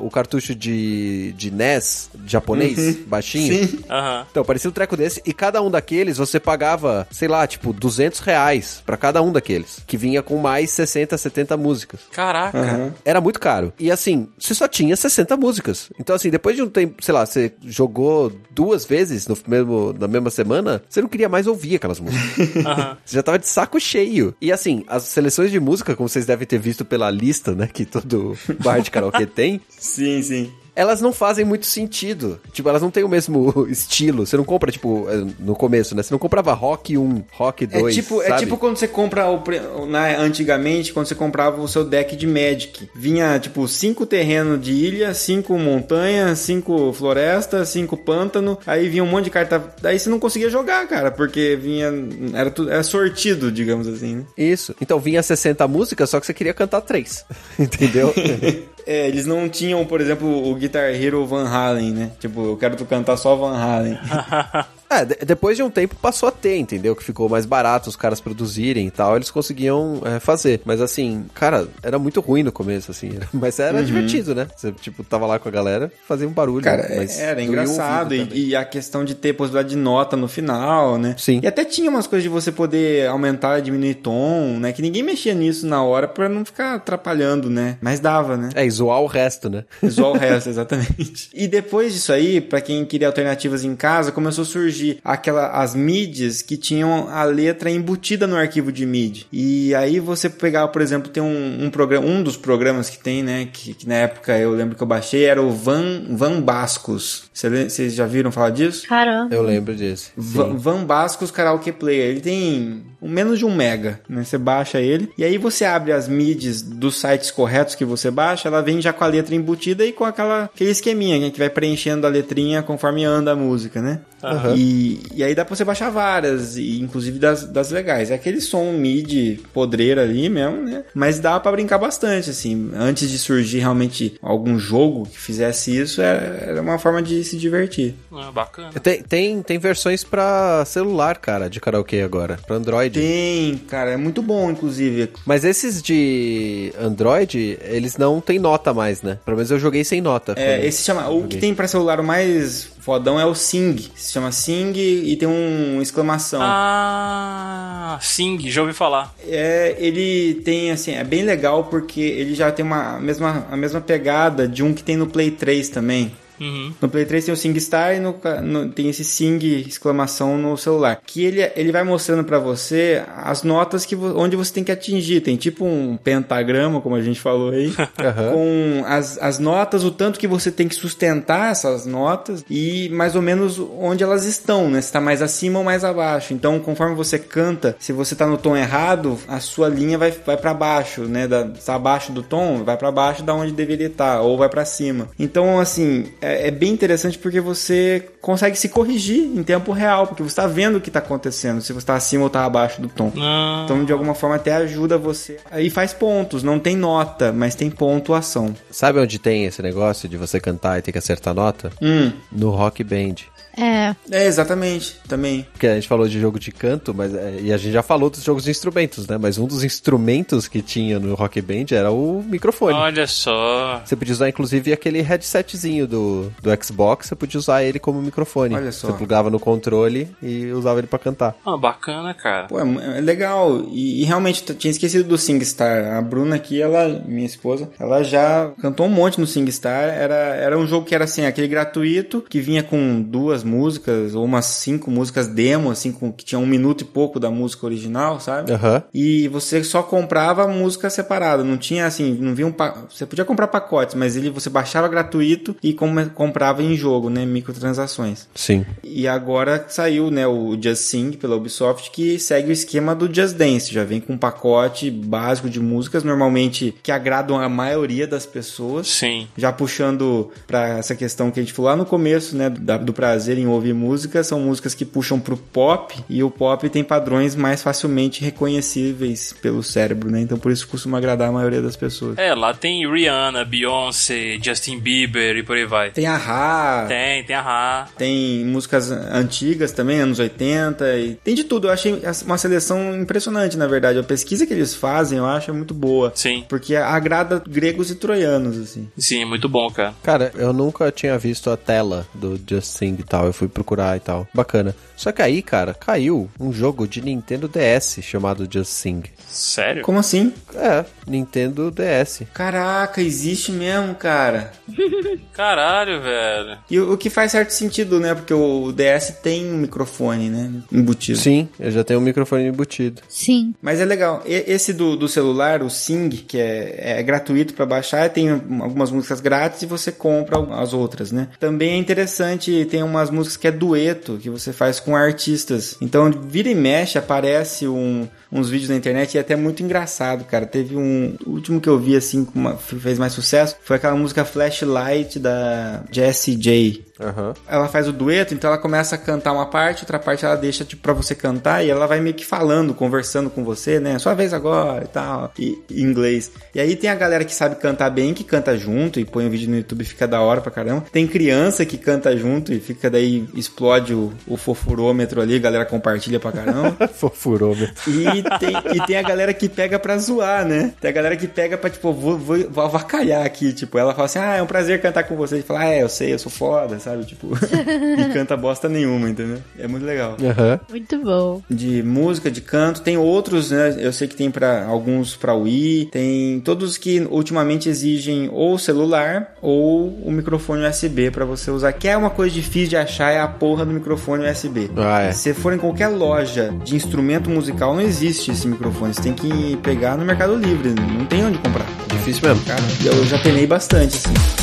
o cartucho de, de NES japonês, baixinho. Aham. Então, parecia um treco desse, e cada um daqueles você pagava, sei lá, tipo, 200 reais pra cada um daqueles, que vinha com mais 60, 70 músicas. Caraca. Era muito caro. E assim, você só tinha 60 músicas. Então, assim, depois de um tempo, sei lá, você jogou duas vezes no mesmo, na mesma semana, você não queria mais ouvir aquelas músicas. Você já tava de saco cheio. E assim, as seleções de música, como vocês devem ter visto pela lista, né, que todo bar de karaokê tem, Sim, sim. Elas não fazem muito sentido. Tipo, elas não têm o mesmo estilo. Você não compra, tipo, eh, no começo, né? Você não comprava Rock 1, Rock 2, É tipo, é sabe? tipo quando você compra o na, antigamente, quando você comprava o seu deck de Magic. Vinha, tipo, cinco terrenos de ilha, cinco montanhas, cinco florestas, cinco pântano. Aí vinha um monte de carta. Daí você não conseguia jogar, cara, porque vinha. Era tudo. Era sortido, digamos assim, né? Isso. Então vinha 60 músicas, só que você queria cantar três. Entendeu? É, eles não tinham, por exemplo, o Guitar Hero Van Halen, né? Tipo, eu quero cantar só Van Halen. É, de- depois de um tempo passou a ter, entendeu? Que ficou mais barato os caras produzirem e tal, eles conseguiam é, fazer. Mas assim, cara, era muito ruim no começo, assim. Mas era divertido, né? Você, tipo, tava lá com a galera, fazia um barulho. Cara, mas era engraçado. E, e a questão de ter possibilidade de nota no final, né? Sim. E até tinha umas coisas de você poder aumentar e diminuir tom, né? Que ninguém mexia nisso na hora pra não ficar atrapalhando, né? Mas dava, né? É, e zoar o resto, né? Visual o resto, exatamente. E depois disso aí, pra quem queria alternativas em casa, começou a surgir surgir aquela, as MIDIs que tinham a letra embutida no arquivo de MIDI. E aí você pegava, por exemplo, tem um, um programa, um dos programas que tem, né, que, que na época eu lembro que eu baixei, era o Van, Van Bascos. Vocês já viram falar disso? Caramba. Eu lembro disso. Va- Van Bascos Karaoke Player. Ele tem menos de um mega, né? Você baixa ele e aí você abre as midis dos sites corretos que você baixa, ela vem já com a letra embutida e com aquela, aquele esqueminha né, que vai preenchendo a letrinha conforme anda a música, né? Aham. E, e aí dá pra você baixar várias, e inclusive das, das legais. É aquele som mid podreiro ali mesmo, né? Mas dá pra brincar bastante, assim. Antes de surgir realmente algum jogo que fizesse isso, era, era uma forma de se divertir. Ah, bacana. Tem, tem, tem versões pra celular, cara, de karaokê agora, pra Android. Tem, cara, é muito bom, inclusive. Mas esses de Android, eles não tem nota mais, né? Pelo menos eu joguei sem nota. É, esse chama. O que tem pra celular o mais fodão é o Sing. Se chama Sing e tem um exclamação. Ah, Sing, já ouvi falar. É, ele tem assim, é bem legal porque ele já tem uma a mesma, a mesma pegada de um que tem no Play 3 também. Uhum. No Play 3 tem o SingStar e no, no- tem esse Sing exclamação no celular. Que ele, ele vai mostrando pra você as notas que vo- onde você tem que atingir. Tem tipo um pentagrama, como a gente falou aí, Aham. com as, as notas, o tanto que você tem que sustentar essas notas e mais ou menos onde elas estão, né? Se tá mais acima ou mais abaixo. Então, conforme você canta, se você tá no tom errado, a sua linha vai, vai para baixo, né? Da, se tá abaixo do tom, vai para baixo da onde deveria estar, ou vai para cima. Então, assim, é, é bem interessante porque você consegue se corrigir em tempo real, porque você tá vendo o que tá acontecendo, se você tá acima ou tá abaixo do tom. Ah, Então, de alguma forma, até ajuda você. Aí faz pontos, não tem nota, mas tem pontuação. Sabe onde tem esse negócio de você cantar e ter que acertar nota? Hum, No Rock Band. É, é exatamente, também. Porque a gente falou de jogo de canto, mas é, e a gente já falou dos jogos de instrumentos, né? Mas um dos instrumentos que tinha no Rock Band era o microfone. olha só. Você podia usar, inclusive, aquele headsetzinho do, do Xbox, você podia usar ele como microfone. Olha só. Você plugava no controle e usava ele pra cantar. Ah, bacana, cara. Pô, é, é legal. E, e realmente, eu tinha esquecido do SingStar. A Bruna aqui, ela, minha esposa, ela já cantou um monte no SingStar. Era, era um jogo que era assim, aquele gratuito, que vinha com duas músicas, ou umas cinco músicas demo, assim, com, que tinha um minuto e pouco da música original, sabe? Aham. E você só comprava música separada, não tinha assim, não vinha um pa... você podia comprar pacotes, mas ele você baixava gratuito e come- comprava em jogo, né, microtransações. Sim. E agora saiu, né, o Just Sing pela Ubisoft que segue o esquema do Just Dance, já vem com um pacote básico de músicas normalmente que agradam a maioria das pessoas. Sim. Já puxando pra essa questão que a gente falou lá no começo, né, do prazer em ouvir música, são músicas que puxam pro pop e o pop tem padrões mais facilmente reconhecíveis pelo cérebro, né? Então por isso costuma agradar a maioria das pessoas. É, lá tem Rihanna, Beyoncé, Justin Bieber e por aí vai. Tem a Ra, Tem, tem a Ra. tem músicas antigas também, anos 80, e tem de tudo. Eu achei uma seleção impressionante, na verdade. A pesquisa que eles fazem, eu acho, é muito boa. Sim. Porque agrada gregos e troianos, assim. Sim, muito bom, cara. Cara, eu nunca tinha visto a tela do Just Sing tal. Eu fui procurar e tal. Bacana. Só que aí, cara, caiu um jogo de Nintendo DS chamado Just Sing. Sério? Como assim? É, Nintendo DS. Caraca, existe mesmo, cara. Caralho, velho. E o que faz certo sentido, né? Porque o DS tem um microfone, né? Embutido. Sim, eu já tenho um microfone embutido. sim. Mas é legal. E- Esse do, do celular, o Sing, que é, é gratuito pra baixar, tem algumas músicas grátis e você compra as outras, né? Também é interessante, tem umas músicas que é dueto, que você faz com artistas. Então, vira e mexe, aparece um- uns vídeos na internet e é até muito engraçado, cara. Teve um... O último que eu vi, assim, que fez mais sucesso, foi aquela música Flashlight da Jessie J. Aham. Ela faz o dueto, então ela começa a cantar uma parte, outra parte ela deixa tipo para você cantar e ela vai meio que falando, conversando com você, né? Sua vez agora e tal, e, em inglês. E aí tem a galera que sabe cantar bem, que canta junto e põe o vídeo no YouTube e fica da hora pra caramba. Tem criança que canta junto e fica daí explode o, o fofurômetro ali, a galera compartilha pra caramba. Fofurômetro. E tem, e tem a galera que pega pra zoar, né? Tem a galera que pega pra, tipo, vou, vou, vou avacalhar aqui. Tipo, ela fala assim: Ah, é um prazer cantar com você. E fala, ah, é, eu sei, eu sou foda, sabe? Sabe? Tipo, e canta bosta nenhuma, entendeu? É muito legal. Aham. Muito bom. De música, de canto, tem outros, né? Eu sei que tem para alguns pra Wii, tem todos que ultimamente exigem ou celular ou o microfone USB pra você usar, que é uma coisa difícil de achar, é a porra do microfone USB. Ah, é. Se você for em qualquer loja de instrumento musical, não existe esse microfone. Você tem que pegar no Mercado Livre, não tem onde comprar. Difícil mesmo. Cara, eu já penei bastante, assim.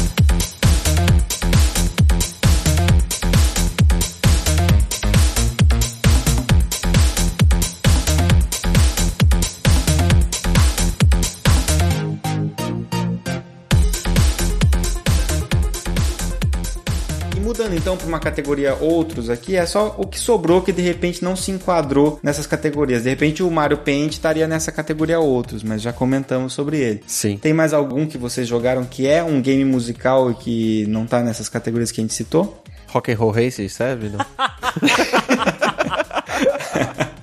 Então para uma categoria outros aqui, é só o que sobrou que de repente não se enquadrou nessas categorias. De repente o Mario Paint estaria nessa categoria outros, mas já comentamos sobre ele. Sim. Tem mais algum que vocês jogaram que é um game musical e que não tá nessas categorias que a gente citou? Rock and Roll Racing serve, não?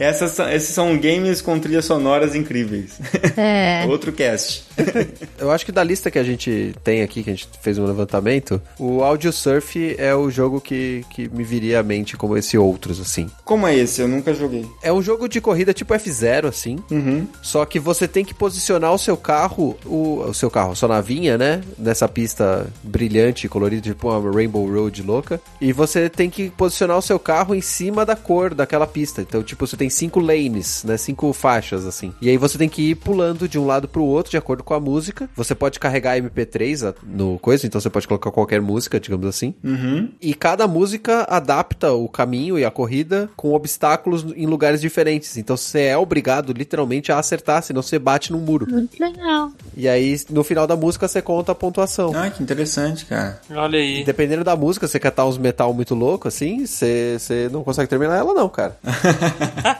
Essas, são- esses são games com trilhas sonoras incríveis. É. Outro cast. Eu acho que da lista que a gente tem aqui, que a gente fez um levantamento, o Audio Surf é o jogo que, que me viria à mente como esse outros, assim. Como é esse? Eu nunca joguei. É um jogo de corrida tipo F0, assim. Uhum. Só que você tem que posicionar o seu carro, o, o seu carro, a sua navinha, né? Nessa pista brilhante, colorida, tipo uma Rainbow Road louca. E você tem que posicionar o seu carro em cima da cor daquela pista. Então, tipo, você tem cinco lanes, né? Cinco faixas, assim. E aí você tem que ir pulando de um lado pro outro, de acordo com a música. Você pode carregar MP3 a- no coisa, então você pode colocar qualquer música, digamos assim. Uhum. E cada música adapta o caminho e a corrida com obstáculos em lugares diferentes. Então você é obrigado, literalmente, a acertar, senão você bate num muro. Muito legal. E aí, no final da música, você conta a pontuação. Ah, que interessante, cara. Olha aí. Dependendo da música, você cantar uns metal muito louco, assim, você, você não consegue terminar ela, não, cara.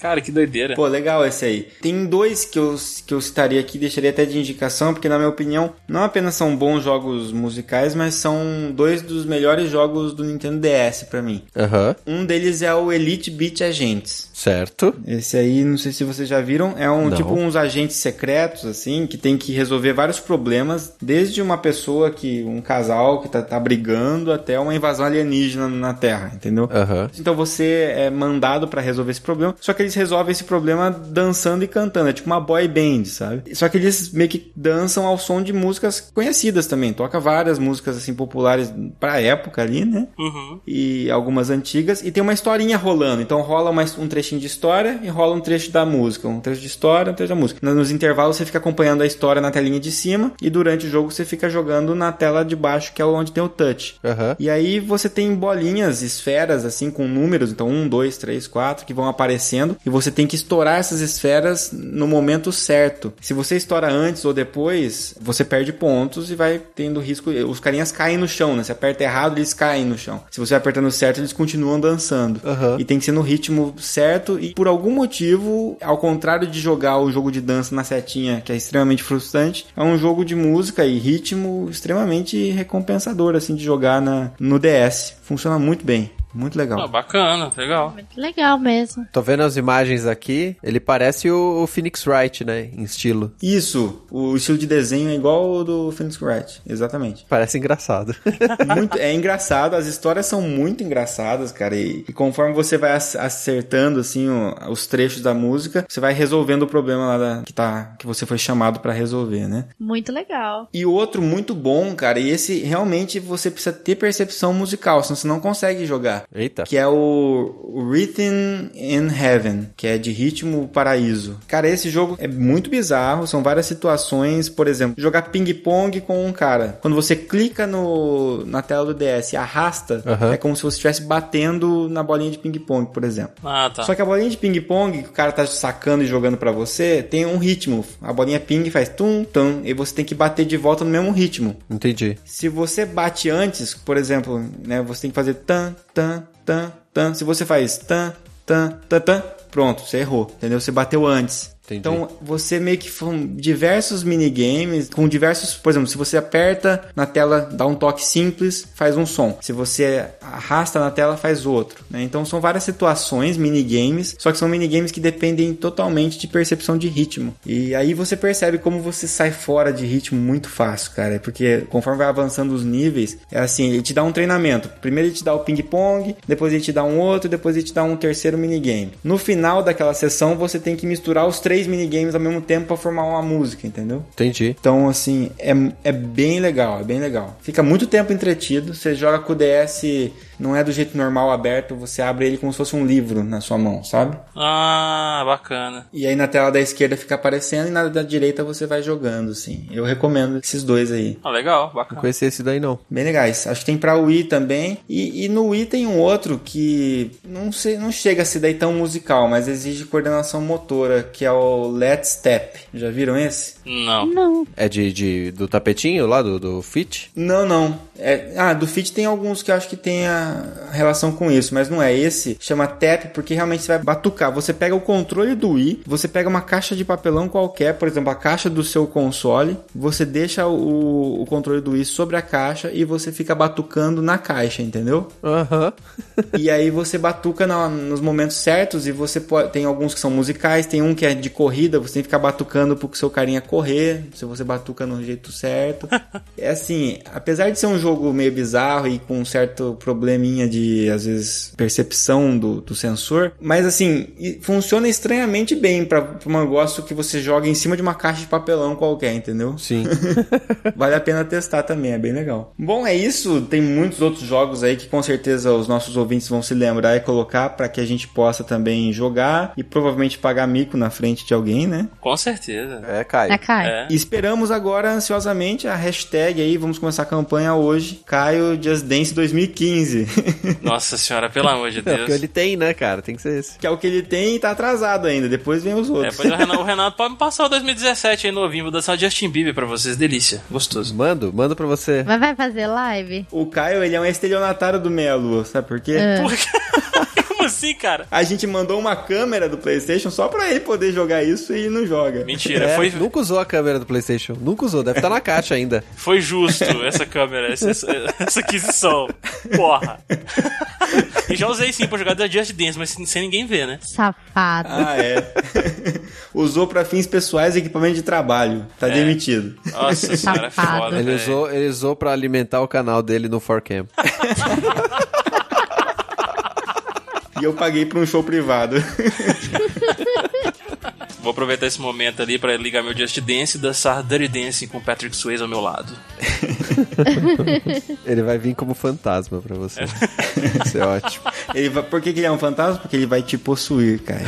Cara, que doideira. Pô, legal esse aí. Tem dois que eu, que eu citaria aqui, deixaria até de indicação, porque na minha opinião, não apenas são bons jogos musicais, mas são dois dos melhores jogos do Nintendo DS pra mim. Aham, Um deles é o Elite Beat Agents. certo. Esse aí, não sei se vocês já viram, é um Não. tipo uns agentes secretos, assim, que tem que resolver vários problemas, desde uma pessoa que, um casal que tá, tá brigando, até uma invasão alienígena na Terra, entendeu? Aham. Então você é mandado pra resolver esse problema, só que eles resolvem esse problema dançando e cantando, é tipo uma boy band, sabe? Só que eles meio que dançam ao som de músicas conhecidas também, toca várias músicas assim populares pra época ali, né? Uhum. e algumas antigas, e tem uma historinha rolando. Então rola mais um trechinho de história e rola um trecho da música. Um trecho de história, um trecho da música. Nos intervalos você fica acompanhando a história na telinha de cima, e durante o jogo você fica jogando na tela de baixo, que é onde tem o touch. Aham. E aí você tem bolinhas, esferas, assim, com números, então um, dois, três, quatro, que vão aparecendo, e você tem que estourar essas esferas no momento certo. Se você estoura antes ou depois, você perde pontos e vai tendo risco. Os carinhas caem no chão, né? Se aperta errado, eles caem no chão. Se você vai apertando certo, eles continuam dançando. Aham. E tem que ser no ritmo certo, e por algum motivo, ao contrário de jogar o jogo de dança na setinha, que é extremamente frustrante, é um jogo de música e ritmo extremamente recompensador, assim, de jogar na, no DS. Funciona muito bem. Muito legal. Ah, bacana, legal. Muito legal mesmo. Tô vendo as imagens aqui, ele parece o, o Phoenix Wright, né, em estilo. Isso, o estilo de desenho é igual ao do Phoenix Wright, exatamente. Parece engraçado. Muito, é engraçado, as histórias são muito engraçadas, cara, e, e conforme você vai ac- acertando, assim, o- os trechos da música, você vai resolvendo o problema lá da- que, tá, que você foi chamado pra resolver, né? Muito legal. E outro muito bom, cara, e esse realmente você precisa ter percepção musical, senão você não consegue jogar. Eita. Que é o Rhythm in Heaven, que é de ritmo paraíso. Cara, esse jogo é muito bizarro, são várias situações, por exemplo, jogar ping-pong com um cara. Quando você clica no, na tela do DS e arrasta, é como se você estivesse batendo na bolinha de ping-pong, por exemplo. Ah, tá. Só que a bolinha de ping-pong que o cara tá sacando e jogando pra você tem um ritmo. A bolinha ping faz tum, tum, e você tem que bater de volta no mesmo ritmo. Entendi. Se você bate antes, por exemplo, né, você tem que fazer tan, tan, tan, tan. Se você faz tan, tan, tan, tan, pronto, você errou, entendeu? Você bateu antes. Entendi. Então você meio que são diversos minigames com diversos, por exemplo, se você aperta na tela, dá um toque simples, faz um som. Se você arrasta na tela, faz outro. né? Então são várias situações, minigames, só que são minigames que dependem totalmente de percepção de ritmo. E aí você percebe como você sai fora de ritmo muito fácil, cara. Porque conforme vai avançando os níveis, é assim, ele te dá um treinamento. Primeiro ele te dá o ping-pong, depois ele te dá um outro, depois ele te dá um terceiro minigame. No final daquela sessão, você tem que misturar os três minigames ao mesmo tempo para formar uma música, entendeu? Entendi. Então, assim, é, é bem legal, é bem legal. Fica muito tempo entretido. Você joga com o DS, não é do jeito normal aberto, você abre ele como se fosse um livro na sua mão, sabe? Ah, bacana. E aí na tela da esquerda fica aparecendo e na da direita você vai jogando, assim. Eu recomendo esses dois aí. Ah, legal, Não bacana. conhecia esse daí, não. Bem legais. Acho que tem pra Wii também. E, e no Wii tem um outro que não, sei, não chega a ser daí tão musical, mas exige coordenação motora, que é o Let's Step. Já viram esse? Não. Não. É de, de- do tapetinho lá, do, do Fit? Não, não. É, ah, do Fit tem alguns que eu acho que tem a relação com isso, mas não é esse. Chama Tap porque realmente você vai batucar. Você pega o controle do Wii, você pega uma caixa de papelão qualquer, por exemplo, a caixa do seu console, você deixa o, o controle do Wii sobre a caixa e você fica batucando na caixa, entendeu? Aham. e aí você batuca na- nos momentos certos e você pode, tem alguns que são musicais, tem um que é de corrida, você tem que ficar batucando pro seu carinha correr, se você batuca no jeito certo. é assim, apesar de ser um jogo meio bizarro e com um certo probleminha de, às vezes, percepção do, do sensor, mas assim, funciona estranhamente bem pra, pra um negócio que você joga em cima de uma caixa de papelão qualquer, entendeu? Sim. Vale a pena testar também, é bem legal. Bom, é isso. Tem muitos outros jogos aí que com certeza os nossos ouvintes vão se lembrar e colocar para que a gente possa também jogar e provavelmente pagar mico na frente de alguém, né? Com certeza. É, Caio. É, Caio. É. E esperamos agora ansiosamente a hashtag aí, vamos começar a campanha hoje, Caio Just Dance 2015. Nossa senhora, pelo amor de É, porque Deus. ele tem, né, cara? Tem que ser esse. que é o que ele tem e tá atrasado ainda, depois vem os É, outros. pois o Renato, o Renato pode me passar o 2017 aí novinho, vou dançar o Justin Bieber pra vocês, delícia, gostoso. Mando, mando pra você. Mas vai fazer live? O Caio, ele é um estelionatário do Meia Lua, sabe por quê? Por quê? Assim, cara? A gente mandou uma câmera do PlayStation só pra ele poder jogar isso e não joga. Mentira, É, foi, Nunca usou a câmera do PlayStation. Nunca usou. Deve estar na caixa ainda. foi justo essa câmera, essa, essa aquisição. Porra. E já usei sim pra jogar da Just Dance, mas sem sem ninguém ver, né? Safado. Ah, é. Usou pra fins pessoais e equipamento de trabalho. Tá demitido. Nossa senhora, é Safado. foda. Ele usou, ele usou pra alimentar o canal dele no 4Cam. E eu paguei pra um show privado. Vou aproveitar esse momento ali pra ligar meu Just Dance e dançar Dirty Dancing com Patrick Swayze ao meu lado. Ele vai vir como fantasma pra você. Isso é ótimo. Ele vai... Por que, que ele é um fantasma? Porque ele vai te possuir, cara.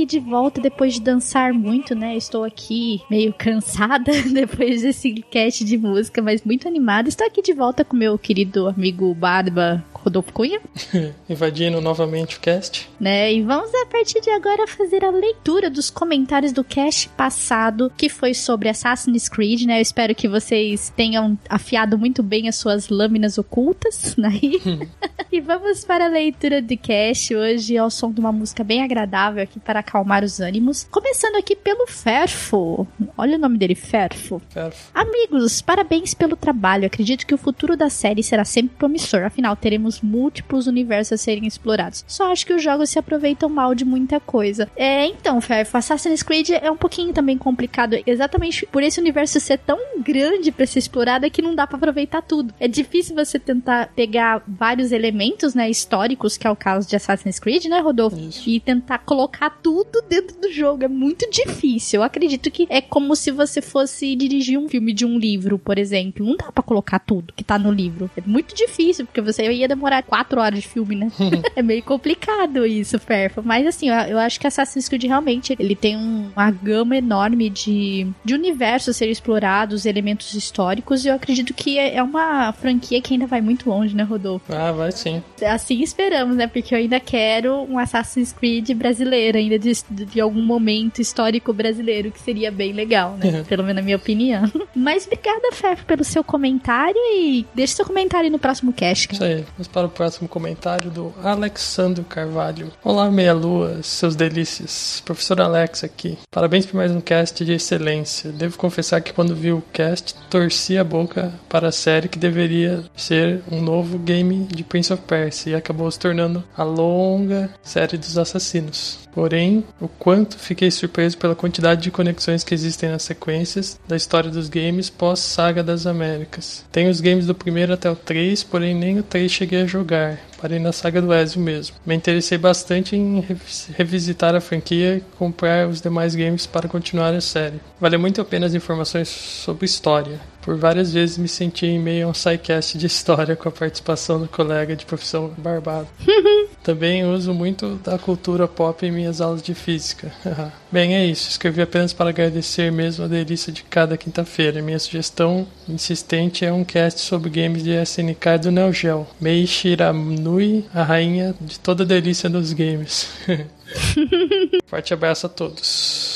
Aqui de volta depois de dançar muito, né? Estou aqui meio cansada depois desse cast de música, mas muito animada. Estou aqui de volta com meu querido amigo Barba Rodolfo Cunha, Invadindo novamente o cast. né? E vamos a partir de agora fazer a leitura dos comentários do cast passado, que foi sobre Assassin's Creed, né? Eu espero que vocês tenham afiado muito bem as suas lâminas ocultas, né? e vamos para a leitura do cast hoje ao som de uma música bem agradável aqui para acalmar os ânimos. Começando aqui pelo Ferfo. Olha o nome dele, Ferfo. Perfo. Amigos, parabéns pelo trabalho. Acredito que o futuro da série será sempre promissor. Afinal, teremos múltiplos universos a serem explorados. Só acho que os jogos se aproveitam mal de muita coisa. É, então, Ferfo, Assassin's Creed é um pouquinho também complicado, exatamente por esse universo ser tão grande para ser explorado é que não dá para aproveitar tudo. É difícil você tentar pegar vários elementos né, históricos, que é o caso de Assassin's Creed, né, Rodolfo? E tentar colocar tudo dentro do jogo. É muito difícil. Eu acredito que é como se você fosse dirigir um filme de um livro, por exemplo. Não dá pra colocar tudo que tá no livro. É muito difícil, porque você ia demorar quatro horas de filme, né? é meio complicado isso, Ferfa. Mas assim, eu, eu acho que Assassin's Creed realmente ele tem um- uma gama enorme de, de universos a serem explorados, elementos históricos, e eu acredito que é é uma franquia que ainda vai muito longe, né, Rodolfo? Ah, vai sim. Assim esperamos, né? Porque eu ainda quero um Assassin's Creed brasileiro, ainda de, de algum momento histórico brasileiro, que seria bem legal, né? Pelo menos na minha opinião. Mas obrigada, Fef, pelo seu comentário e deixe seu comentário no próximo cast, Isso cara. aí. Para o próximo comentário do Alexandro Carvalho. Olá, meia lua, seus delícias. Professor Alex aqui. Parabéns por mais um cast de excelência. Devo confessar que quando vi o cast, torci a boca para a série que deveria ser um novo game de Prince of Persia e acabou se tornando a longa série dos assassinos. Porém, o quanto fiquei surpreso pela quantidade de conexões que existem nas sequências da história dos games pós-Saga das Américas. Tenho os games do primeiro até o 3, porém nem o 3 cheguei a jogar. Parei na saga do Ezio mesmo. Me interessei bastante em revis- revisitar a franquia e comprar os demais games para continuar a série. Vale muito a pena as informações sobre história. Por várias vezes me senti em meio a um sidecast de história com a participação do colega de profissão Barbado. Também uso muito da cultura pop em minhas aulas de física. Bem, é isso. Escrevi apenas para agradecer mesmo a delícia de cada quinta-feira. Minha sugestão insistente é um cast sobre games de SNK do Neo Geo. Mei Shiranui, a rainha de toda a delícia dos games. Forte abraço a todos.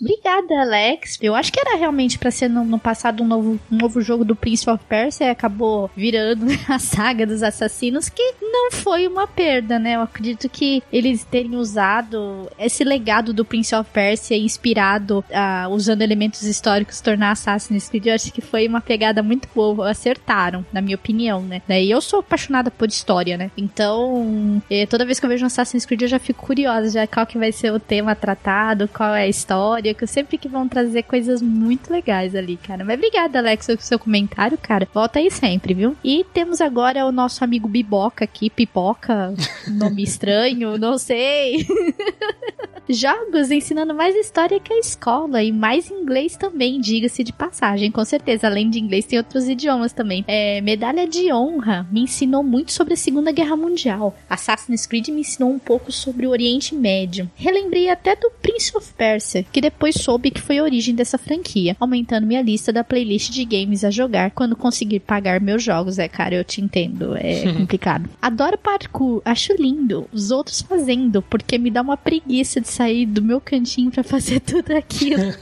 Obrigada, Alex. Eu acho que era realmente pra ser no, no passado um novo, um novo jogo do Prince of Persia e acabou virando a saga dos assassinos, que não foi uma perda, né? Eu acredito que eles terem usado esse legado do Prince of Persia inspirado, ah, usando elementos históricos, tornar Assassin's Creed, eu acho que foi uma pegada muito boa. Acertaram, na minha opinião, né? Daí eu sou apaixonada por história, né? Então, eh, toda vez que eu vejo um Assassin's Creed, eu já fico curiosa, já qual que vai ser o tema tratado, qual é a história, eu sempre que vão trazer coisas muito legais ali, cara. Mas obrigada, Alex, pelo seu comentário, cara. Volta aí sempre, viu? E temos agora o nosso amigo Biboca aqui, Pipoca, nome estranho, não sei. Jogos ensinando mais história que a escola e mais inglês também, diga-se de passagem, com certeza. Além de inglês, tem outros idiomas também. É, medalha de honra me ensinou muito sobre a Segunda Guerra Mundial. Assassin's Creed me ensinou um pouco sobre o Oriente Médio. Relembrei até do Prince of Persia, que depois soube que foi a origem dessa franquia, aumentando minha lista da playlist de games a jogar quando conseguir pagar meus jogos. É, cara, eu te entendo, é complicado. Adoro parkour, acho lindo. Os outros fazendo, porque me dá uma preguiça de sair do meu cantinho pra fazer tudo aquilo.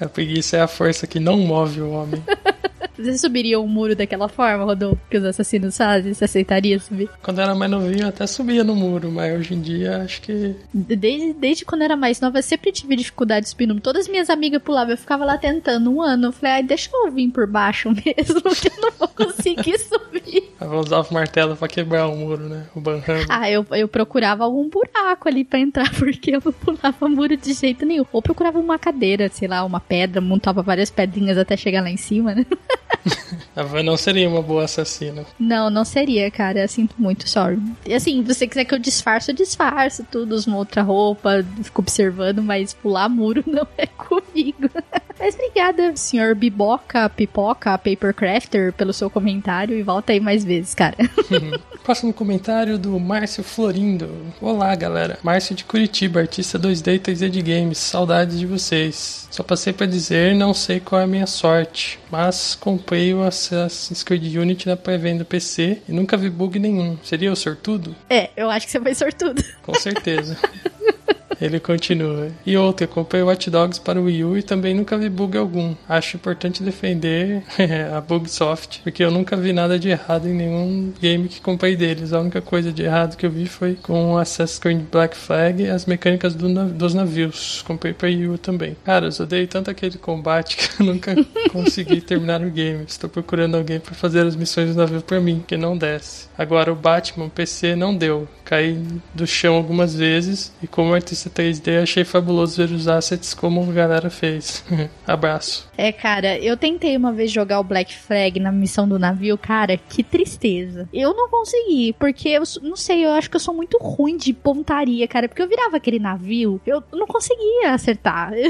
A preguiça é a força que não move o homem. Você subiria um muro daquela forma, Rodolfo, que os assassinos fazem? Você aceitaria subir? Quando eu era mais novinho, eu até subia no muro, mas hoje em dia acho que. Desde, desde quando eu era mais nova, eu sempre tive dificuldade Todas as minhas amigas pulavam, eu ficava lá tentando um ano. Eu falei, ai, deixa eu vir por baixo mesmo, que eu não vou conseguir subir. Eu vou usar o martelo pra quebrar o muro, né? O banrando. Ah, eu, eu procurava algum buraco ali pra entrar, porque eu não pulava muro de jeito nenhum. Ou procurava uma cadeira, sei lá, uma pedra, montava várias pedrinhas até chegar lá em cima, né? A Van não seria uma boa assassina. Não, não seria, cara. Eu sinto muito, sorry. E assim, se você quiser que eu disfarce, eu disfarço tudo, uso uma outra roupa, fico observando, mas pular muro não é comigo. Mas obrigada, senhor Biboca, Pipoca, Papercrafter, pelo seu comentário e volta aí mais vezes, cara. Próximo comentário do Márcio Florindo. Olá, galera. Márcio de Curitiba, artista 2D e 3D de games. Saudades de vocês. Só passei pra dizer, não sei qual é a minha sorte, mas comprei o Assassin's Creed Unity na pré-venda PC e nunca vi bug nenhum. Seria o sortudo? É, eu acho que você foi sortudo. Com certeza. Ele continua. E outra, comprei Watch Dogs para o Wii U e também nunca vi bug algum. Acho importante defender a Bugsoft, porque eu nunca vi nada de errado em nenhum game que comprei deles. A única coisa de errado que eu vi foi com Assassin's Creed Black Flag e as mecânicas do na- dos navios. Comprei para Wii U também. Cara, eu odeio tanto aquele combate que eu nunca consegui terminar o game. Estou procurando alguém para fazer as missões do navio para mim, que não desce. Agora o Batman PC não deu. Caí do chão algumas vezes e como artista 3D, achei fabuloso ver os assets como a galera fez. Abraço. É, cara, eu tentei uma vez jogar o Black Flag na missão do navio, cara, que tristeza. Eu não consegui, porque eu não sei, eu acho que eu sou muito ruim de pontaria, cara, porque eu virava aquele navio, eu não conseguia acertar.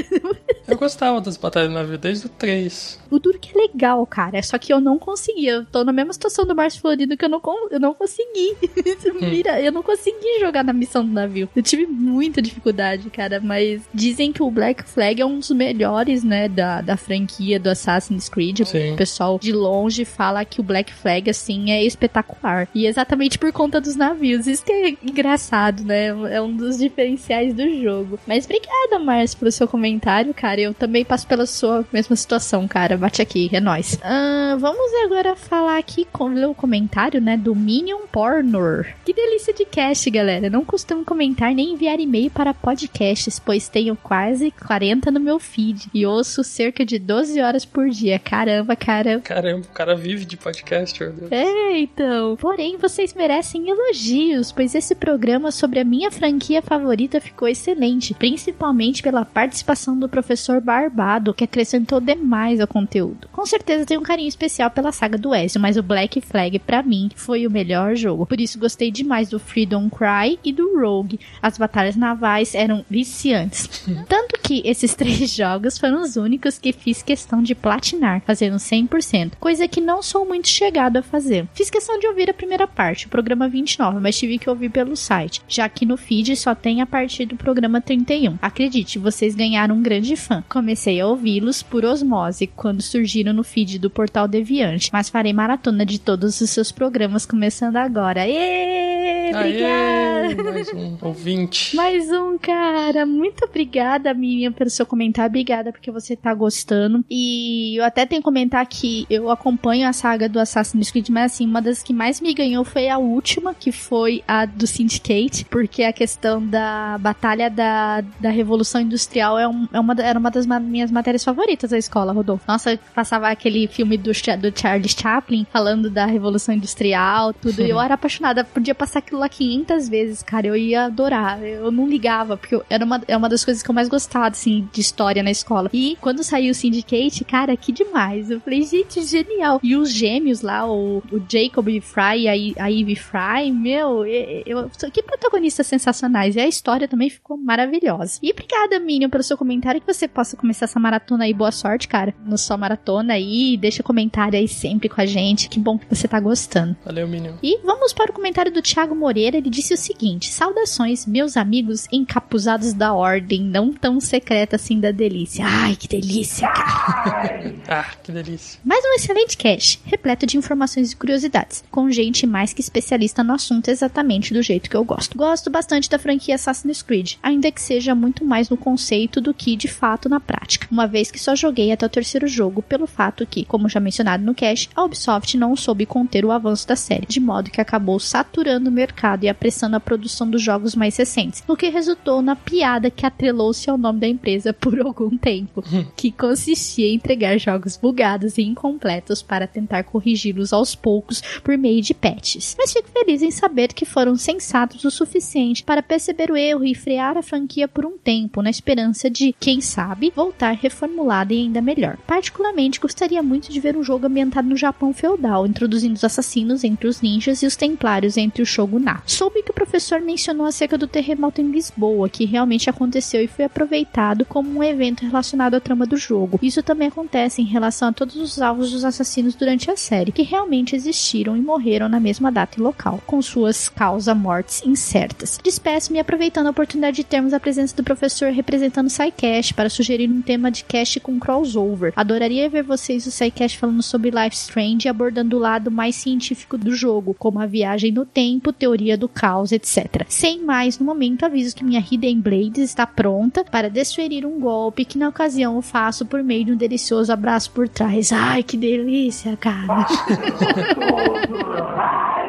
Eu gostava das batalhas do navio desde o 3. O duro que é legal, cara, só que eu não conseguia. Eu tô na mesma situação do Márcio Florido que eu não, eu não consegui. Mira, eu não consegui jogar na missão do navio. Eu tive muita dificuldade, cara, mas dizem que o Black Flag é um dos melhores, né, da, da franquia do Assassin's Creed. Sim. O pessoal de longe fala que o Black Flag, assim, é espetacular. E exatamente por conta dos navios. Isso que é engraçado, né? É um dos diferenciais do jogo. Mas obrigada, Márcio, pelo seu comentário, cara. Eu também passo pela sua mesma situação, cara. Bate aqui, é nóis. Ah, vamos agora falar aqui com o comentário, né, do Minion Pornor. Que delícia de cast, galera. Não costumo comentar nem enviar e-mail para podcasts, pois tenho quase 40 no meu feed e ouço cerca de 12 horas por dia. Caramba, cara. Caramba, o cara vive de podcast, meu Deus. É, então. Porém, vocês merecem elogios, pois esse programa sobre a minha franquia favorita ficou excelente, principalmente pela participação do professor Barbado, que acrescentou demais ao conteúdo. Com certeza tenho um carinho especial pela saga do Ezio, mas o Black Flag pra mim foi o melhor jogo. Por isso gostei demais do Freedom Cry e do Rogue. As batalhas navais eram viciantes. Tanto que esses três jogos foram os únicos que fiz questão de platinar, fazendo 100%, coisa que não sou muito chegado a fazer. Fiz questão de ouvir a primeira parte, o programa 29, mas tive que ouvir pelo site, já que no feed só tem a partir do programa 31. Acredite, vocês ganharam um grande fã. Comecei a ouvi-los por osmose quando surgiram no feed do Portal Deviante, mas farei maratona de todos os seus programas começando agora. Ê, obrigada! Aê, mais um ouvinte. Mais um, cara. Muito obrigada, Miriam, pelo seu comentário. Obrigada porque você tá gostando. E eu até tenho que comentar que eu acompanho a saga do Assassin's Creed, mas assim, uma das que mais me ganhou foi a última, que foi a do Syndicate, porque a questão da batalha da, da Revolução Industrial é, um- é uma, era uma das ma- minhas matérias favoritas da escola, Rodolfo. Nossa, passava aquele filme do, do Charles Chaplin falando da Revolução Industrial, tudo. e eu era apaixonada, podia passar aquilo lá 500 vezes, cara. Eu ia adorar. Eu não ligava, porque eu- era uma, é uma das coisas que eu mais gostava, assim, de história na escola. E quando saiu o Syndicate, cara, que demais. Eu falei, gente, genial. E os gêmeos lá, o, o Jacob Fry e a, a Eve Fry, meu, eu, eu- que protagonistas sensacionais. E a história também ficou maravilhosa. E obrigada, Minion, pelo seu comentário. Que você possa começar essa maratona aí. Boa sorte, cara. No sua maratona aí. Deixa comentário aí sempre com a gente. Que bom que você tá gostando. Valeu, Minion. E vamos para o comentário do Thiago Moreira. Ele disse o seguinte: Saudações, meus amigos encapuzados da ordem, não tão secreta assim da delícia. Ai, que delícia, cara. Ah, que delícia. Mais um excelente cast, repleto de informações e curiosidades, com gente mais que especialista no assunto exatamente do jeito que eu gosto. Gosto bastante da franquia Assassin's Creed, ainda que seja muito mais no conceito do que de fato na prática, uma vez que só joguei até o terceiro jogo pelo fato que, como já mencionado no cast, a Ubisoft não soube conter o avanço da série, de modo que acabou saturando o mercado e apressando a produção dos jogos mais recentes, o que resultou na piada que atrelou-se ao nome da empresa por algum tempo, que consistia em entregar jogos bugados e incompletos para tentar corrigi-los aos poucos por meio de patches. Mas fico feliz em saber que foram sensatos o suficiente para perceber o erro e frear a franquia por um tempo, na esperança de, quem sabe, voltar reformulada e ainda melhor. Particularmente, gostaria muito de ver um jogo ambientado no Japão feudal, introduzindo os assassinos entre os ninjas e os templários entre o shogunato. Soube que o professor mencionou acerca do terremoto em Lisboa, que realmente aconteceu e foi aproveitado como um evento relacionado à trama do jogo. Isso também acontece em relação a todos os alvos dos assassinos durante a série, que realmente existiram e morreram na mesma data e local, com suas causa-mortes incertas. Despeço-me aproveitando a oportunidade de termos a presença do professor representando o SciCast para sugerir um tema de cast com crossover. Adoraria ver vocês o SciCast falando sobre Life Strange e abordando o lado mais científico do jogo, como a viagem no tempo, teoria do caos, etc. Sem mais, no momento aviso que minha Hidden Blades está pronta para desferir um golpe que na ocasião eu faço por meio de um delicioso abraço por trás. Ai, que delícia, cara.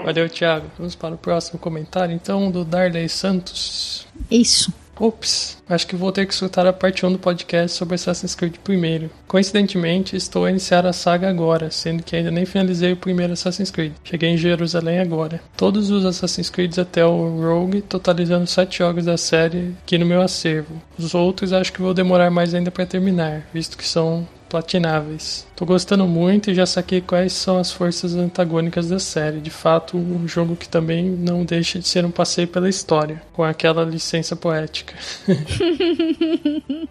Valeu, Thiago. Vamos para o próximo comentário, então, do Darley Santos. Isso. Ops, acho que vou ter que escutar a parte 1 do podcast sobre Assassin's Creed primeiro. Coincidentemente, estou a iniciar a saga agora, sendo que ainda nem finalizei o primeiro Assassin's Creed. Cheguei em Jerusalém agora. Todos os Assassin's Creed até o Rogue, totalizando 7 jogos da série aqui no meu acervo. Os outros acho que vou demorar mais ainda para terminar, visto que são platináveis. Tô gostando muito e já saquei quais são as forças antagônicas da série. De fato, um jogo que também não deixa de ser um passeio pela história, com aquela licença poética.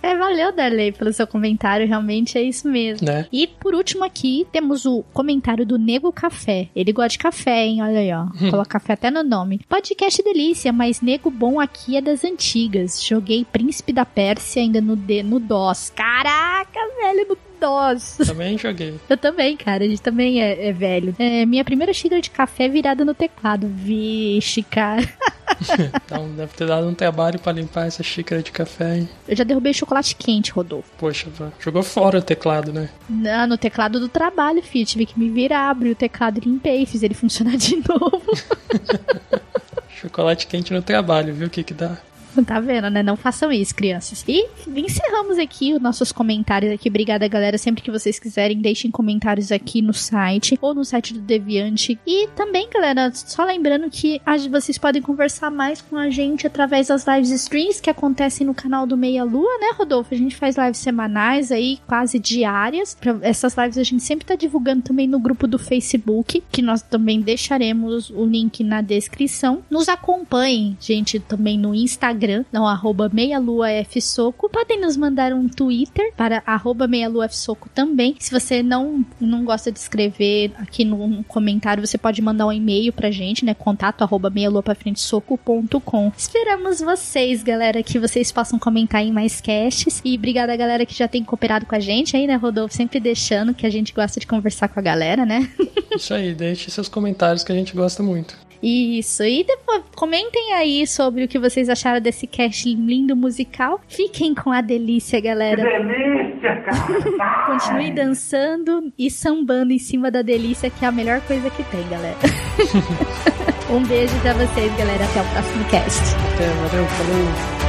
É, valeu, Darley, pelo seu comentário. Realmente é isso mesmo. Né? E por último aqui, temos o comentário do Nego Café. Ele gosta de café, hein? Olha aí, ó. Coloca café até no nome. Podcast delícia, mas nego bom aqui é das antigas. Joguei Príncipe da Pérsia ainda no, D, no DOS. Caraca, velho, no DOS. Também joguei. Eu também, cara. A gente também é, é velho. É, minha primeira xícara de café virada no teclado. Vixe, cara. Então deve ter dado um trabalho pra limpar essa xícara de café, hein? Eu já derrubei chocolate quente, Rodolfo. Poxa, jogou fora o teclado, né? Ah, no teclado do trabalho, filho. Tive que me virar, abri o teclado e limpei. Fiz ele funcionar de novo. Chocolate quente no trabalho, viu o que que dá? Tá vendo, né? Não façam isso, crianças. E encerramos aqui os nossos comentários aqui. Obrigada, galera. Sempre que vocês quiserem, deixem comentários aqui no site ou no site do Deviante. E também, galera, só lembrando que vocês podem conversar mais com a gente através das lives streams que acontecem no canal do Meia Lua, né, Rodolfo? A gente faz lives semanais aí, quase diárias. Essas lives a gente sempre tá divulgando também no grupo do Facebook, que nós também deixaremos o link na descrição. Nos acompanhem, gente, também no Instagram, não, arroba meialuafsoco. Podem nos mandar um Twitter para arroba meialuafsoco também. Se você não, não gosta de escrever aqui no, comentário, você pode mandar um e-mail pra gente, né? Contato arroba meialuapafrentesoco.com. Esperamos vocês, galera, que vocês possam comentar em mais casts. E obrigada, galera, que já tem cooperado com a gente aí, né, Rodolfo? Sempre deixando que a gente gosta de conversar com a galera, né? Isso aí, deixe seus comentários que a gente gosta muito. Isso. E depois comentem aí sobre o que vocês acharam desse cast lindo musical. Fiquem com a delícia, galera. delícia, cara! Continue dançando e sambando em cima da delícia, que é a melhor coisa que tem, galera. um beijo pra vocês, galera. Até o próximo cast. Até, valeu, falou.